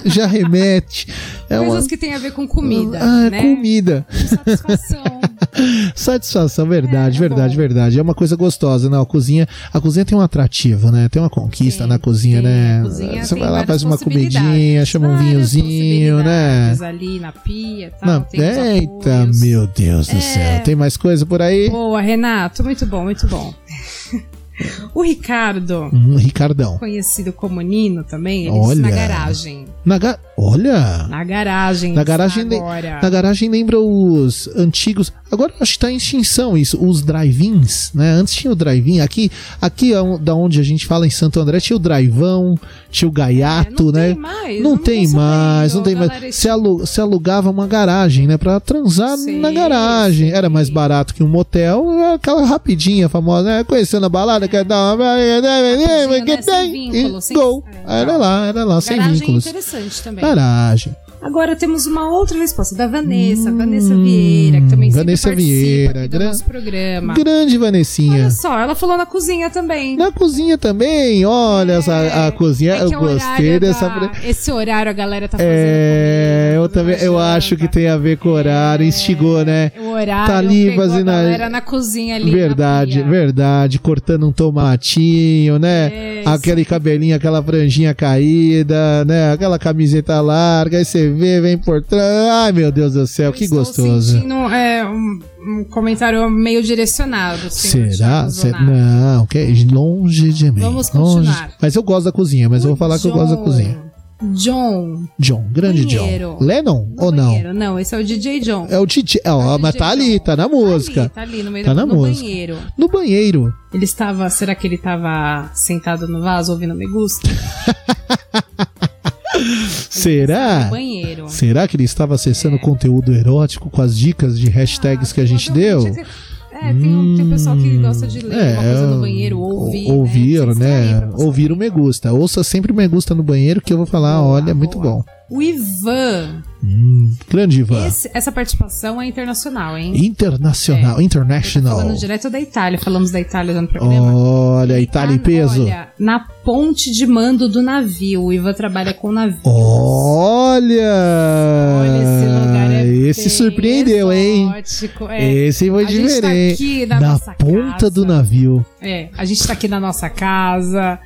Speaker 3: É, Já remete. É uma,
Speaker 2: Coisas que tem a ver com comida,
Speaker 3: ah,
Speaker 2: né?
Speaker 3: comida.
Speaker 2: Satisfação.
Speaker 3: Satisfação, verdade,
Speaker 2: É, é
Speaker 3: verdade,
Speaker 2: bom.
Speaker 3: verdade. É uma coisa gostosa, não? A cozinha, a cozinha tem um atrativo, né? Tem uma conquista
Speaker 2: Sim,
Speaker 3: na cozinha,
Speaker 2: sim,
Speaker 3: né?
Speaker 2: cozinha
Speaker 3: Você vai lá, faz uma comidinha, chama um vinhozinho, né?
Speaker 2: ali na pia tal.
Speaker 3: Não,
Speaker 2: tem
Speaker 3: eita, meu Deus do
Speaker 2: É.
Speaker 3: céu. Tem mais coisa por aí?
Speaker 2: Boa, Renato. Muito bom, muito bom. o Ricardo,
Speaker 3: Hum, Ricardão.
Speaker 2: conhecido como Nino também, ele
Speaker 3: Olha.
Speaker 2: disse na garagem.
Speaker 3: Na ga... Olha!
Speaker 2: Na garagem.
Speaker 3: Na garagem,
Speaker 2: agora.
Speaker 3: na garagem lembra os antigos. Agora acho que tá em extinção isso, os drive-ins, né? Antes tinha o drive-in. Aqui, aqui é um- da onde a gente fala em Santo André, tinha o drivão, tinha o gaiato,
Speaker 2: não
Speaker 3: né?
Speaker 2: Tem mais,
Speaker 3: não
Speaker 2: tô
Speaker 3: tem mais, não tem
Speaker 2: galera,
Speaker 3: mais. Se, alu- se alugava uma garagem, né? Pra transar
Speaker 2: Sim,
Speaker 3: na garagem.
Speaker 2: sim.
Speaker 3: Era mais barato que um motel, aquela rapidinha famosa, né? Conhecendo a balada, quer dar uma.
Speaker 2: Rapidinho, né? Sem
Speaker 3: E
Speaker 2: vínculo, sem-
Speaker 3: gol.
Speaker 2: é,
Speaker 3: Era lá, era lá, sem
Speaker 2: Garagem é
Speaker 3: vínculos.
Speaker 2: interessante também.
Speaker 3: Garagem.
Speaker 2: Agora temos uma outra resposta da Vanessa,
Speaker 3: Hum,
Speaker 2: Vanessa Vieira, que também
Speaker 3: Vanessa
Speaker 2: sempre
Speaker 3: Vieira,
Speaker 2: do
Speaker 3: gran-
Speaker 2: nosso programa.
Speaker 3: Grande Vanessinha.
Speaker 2: Olha só, ela falou na cozinha também.
Speaker 3: Na cozinha também, olha essa, a cozinha,
Speaker 2: É
Speaker 3: eu
Speaker 2: o
Speaker 3: gostei dessa.
Speaker 2: da- Esse horário a galera tá fazendo.
Speaker 3: É, eu também, eu acho que tem a ver com o horário, instigou, né?
Speaker 2: O horário
Speaker 3: Tá ali fazendo
Speaker 2: a galera na cozinha ali.
Speaker 3: Verdade, verdade, cortando um tomatinho, né?
Speaker 2: É,
Speaker 3: Aquele cabelinho, aquela franjinha caída, né? Aquela camiseta larga, aí você vê, vem por trás. Ai, meu Deus do céu,
Speaker 2: Eu
Speaker 3: que gostoso.
Speaker 2: sentindo é, um, um comentário meio direcionado. senhor
Speaker 3: Será?
Speaker 2: Zonato.
Speaker 3: Não, que longe de mim.
Speaker 2: Vamos
Speaker 3: longe.
Speaker 2: continuar.
Speaker 3: Mas eu gosto da cozinha, mas eu vou falar que eu gosto da
Speaker 2: John-
Speaker 3: cozinha.
Speaker 2: John.
Speaker 3: John, grande
Speaker 2: Banheiro.
Speaker 3: John. Lennon
Speaker 2: no
Speaker 3: ou não?
Speaker 2: banheiro. Não, esse é o DJ John.
Speaker 3: É o DJ. Ó,
Speaker 2: É o
Speaker 3: mas tá ali,
Speaker 2: John.
Speaker 3: tá na música.
Speaker 2: Tá ali, tá ali no meio
Speaker 3: Tá
Speaker 2: do
Speaker 3: na
Speaker 2: no
Speaker 3: música.
Speaker 2: banheiro.
Speaker 3: No banheiro.
Speaker 2: Ele estava. Será que ele estava sentado no vaso ouvindo Me Gusta?
Speaker 3: Será?
Speaker 2: Banheiro.
Speaker 3: Será que ele estava acessando conteúdo erótico com as dicas de hashtags que a gente deu?
Speaker 2: Provavelmente É, tem, um, tem pessoal que gosta de ler
Speaker 3: É,
Speaker 2: uma coisa no banheiro, ouvir.
Speaker 3: ou- ouvir,
Speaker 2: né?
Speaker 3: né? Ouvir o me gusta. Ouça sempre o me gusta no banheiro que eu vou falar,
Speaker 2: Boa,
Speaker 3: olha, muito
Speaker 2: boa.
Speaker 3: bom.
Speaker 2: O Ivan.
Speaker 3: Hum, grande Ivan.
Speaker 2: Essa participação é internacional, hein?
Speaker 3: Internacional,
Speaker 2: tá
Speaker 3: international.
Speaker 2: falando direto da Itália. Falamos da Itália no programa.
Speaker 3: Olha, Itália em
Speaker 2: tá,
Speaker 3: peso.
Speaker 2: Olha, na ponte de mando do navio. O Ivan trabalha com navio.
Speaker 3: Olha!
Speaker 2: Olha, esse lugar é
Speaker 3: Esse surpreendeu, hein?
Speaker 2: é.
Speaker 3: Esse foi
Speaker 2: A gente tá
Speaker 3: diferente.
Speaker 2: aqui na
Speaker 3: Na ponta
Speaker 2: casa.
Speaker 3: do navio.
Speaker 2: É, a gente tá aqui na nossa casa.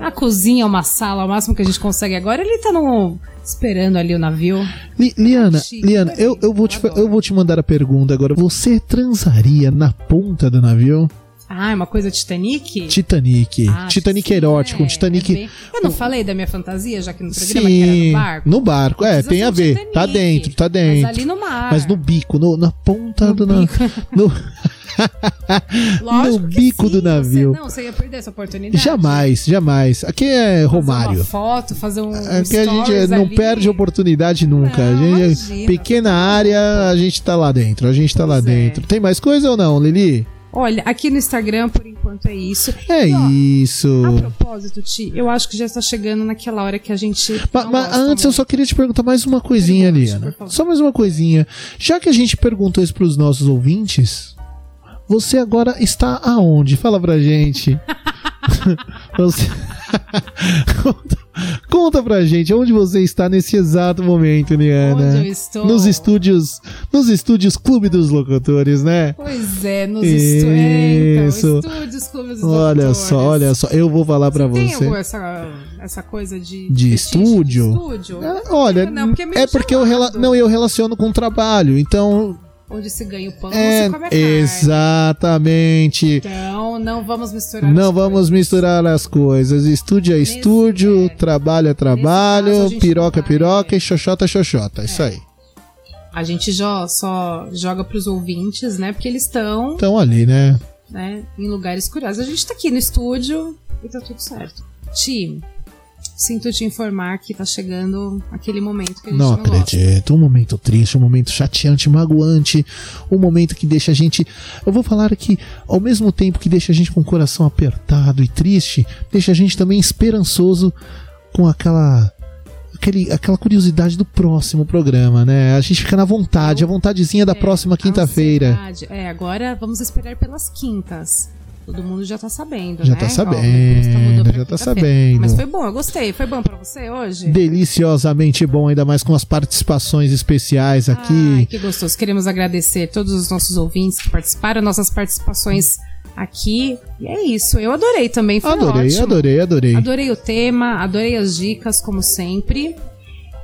Speaker 2: A cozinha é uma sala, o máximo que a gente consegue agora. Ele tá no, esperando ali o navio.
Speaker 3: Li- Liana,
Speaker 2: Chique,
Speaker 3: Liana,
Speaker 2: peraí,
Speaker 3: eu, eu, vou te, eu vou te mandar a pergunta agora. Você transaria na ponta do navio?
Speaker 2: Ah, é uma coisa Titanic?
Speaker 3: Titanic.
Speaker 2: Ah,
Speaker 3: Titanic
Speaker 2: sim,
Speaker 3: erótico.
Speaker 2: é,
Speaker 3: Titanic.
Speaker 2: é bem- Eu não falei da minha fantasia, já que no programa que era
Speaker 3: Sim,
Speaker 2: no barco?
Speaker 3: no barco. É, tem
Speaker 2: ser
Speaker 3: a ver.
Speaker 2: Titanic,
Speaker 3: Tá dentro, tá
Speaker 2: Mas
Speaker 3: dentro.
Speaker 2: ali no mar.
Speaker 3: Mas no bico, no- na ponta
Speaker 2: No
Speaker 3: do navio. No-
Speaker 2: Lógico
Speaker 3: no bico
Speaker 2: sim,
Speaker 3: do navio.
Speaker 2: Você, não, você ia perder essa oportunidade.
Speaker 3: Jamais, jamais. Aqui é
Speaker 2: Fazer
Speaker 3: Romário.
Speaker 2: uma foto, fazer um
Speaker 3: Aqui a gente não
Speaker 2: ali.
Speaker 3: perde oportunidade nunca.
Speaker 2: Não,
Speaker 3: a gente,
Speaker 2: imagina,
Speaker 3: pequena área, a gente tá lá dentro. A gente tá lá
Speaker 2: Pois é.
Speaker 3: dentro. Tem mais coisa ou não, Lili?
Speaker 2: Olha, aqui no Instagram, por enquanto, é isso.
Speaker 3: É
Speaker 2: E, ó,
Speaker 3: isso.
Speaker 2: A propósito, Ti, eu acho que já está chegando naquela hora que a gente.
Speaker 3: Mas antes eu
Speaker 2: muito.
Speaker 3: só queria te perguntar mais uma coisinha,
Speaker 2: Pergunte,
Speaker 3: Liana. Só mais uma coisinha. Já que a gente perguntou isso pros nossos ouvintes, você agora está aonde? Fala pra gente. Você- conta, conta pra gente onde você está nesse exato momento, Liana.
Speaker 2: Onde eu estou?
Speaker 3: Nos estúdios, nos estúdios Clube dos Locutores, né?
Speaker 2: Pois é, nos é, então,
Speaker 3: Isso.
Speaker 2: estúdios, clubes dos
Speaker 3: Olha
Speaker 2: locutores.
Speaker 3: só, olha só. Eu vou falar pra
Speaker 2: Tem
Speaker 3: você.
Speaker 2: alguma essa, essa coisa de.
Speaker 3: De estúdio?
Speaker 2: estúdio?
Speaker 3: Ah, Olha,
Speaker 2: Não, porque é
Speaker 3: é porque eu, rela... não, eu relaciono com o trabalho, então
Speaker 2: Onde se ganha o pão,
Speaker 3: é
Speaker 2: se come a carne.
Speaker 3: exatamente.
Speaker 2: Então, não vamos misturar
Speaker 3: Não
Speaker 2: as
Speaker 3: vamos
Speaker 2: coisas.
Speaker 3: misturar as coisas. Estúdio é
Speaker 2: Nesse-
Speaker 3: estúdio,
Speaker 2: é.
Speaker 3: trabalho é
Speaker 2: caso,
Speaker 3: trabalho,
Speaker 2: gente
Speaker 3: piroca é piroca e xoxota é xoxota. Isso aí.
Speaker 2: A gente já só joga pros ouvintes, né? Porque eles estão
Speaker 3: Então ali, né?
Speaker 2: né, em lugares curiosos. A gente tá aqui no estúdio e tá tudo certo. Ti, sinto te informar que tá chegando aquele momento que a gente
Speaker 3: Não
Speaker 2: não, gosta.
Speaker 3: acredito. Um momento triste, um momento chateante, magoante. Um momento que deixa a gente. Eu vou falar que, ao mesmo tempo que deixa a gente com o coração apertado e triste, deixa a gente também esperançoso com aquela. Aquele, aquela curiosidade do próximo programa, né? A gente fica na vontade, a vontadezinha da
Speaker 2: É,
Speaker 3: próxima quinta-feira.
Speaker 2: É, agora vamos esperar pelas quintas. Todo mundo já tá sabendo,
Speaker 3: Já
Speaker 2: né?
Speaker 3: tá
Speaker 2: Ó,
Speaker 3: sabendo,
Speaker 2: mudou pra
Speaker 3: já tá sabendo.
Speaker 2: Mas foi bom, eu gostei. Foi bom pra você hoje?
Speaker 3: Deliciosamente bom, ainda mais com as participações especiais aqui.
Speaker 2: Ai, que gostoso. Queremos agradecer todos os nossos ouvintes que participaram, nossas participações aqui. E é isso. Eu adorei também. Foi
Speaker 3: adorei,
Speaker 2: ótimo.
Speaker 3: adorei, adorei.
Speaker 2: Adorei o tema, adorei as dicas, como sempre.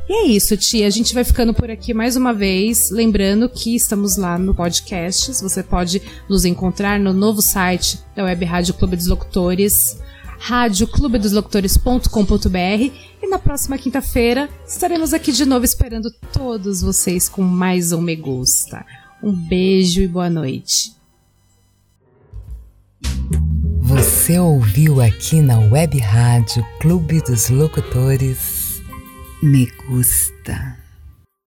Speaker 2: E é isso, tia. A gente vai ficando por aqui mais uma vez. Lembrando que estamos lá no podcast. Você pode nos encontrar no novo site da Web Rádio Clube dos Locutores, radioclubedosLocutores.com.br. E na próxima quinta-feira estaremos aqui de novo esperando todos vocês com mais um Me Gusta. Um beijo e boa noite.
Speaker 1: Você ouviu aqui na Web Rádio Clube dos Locutores Me Gusta.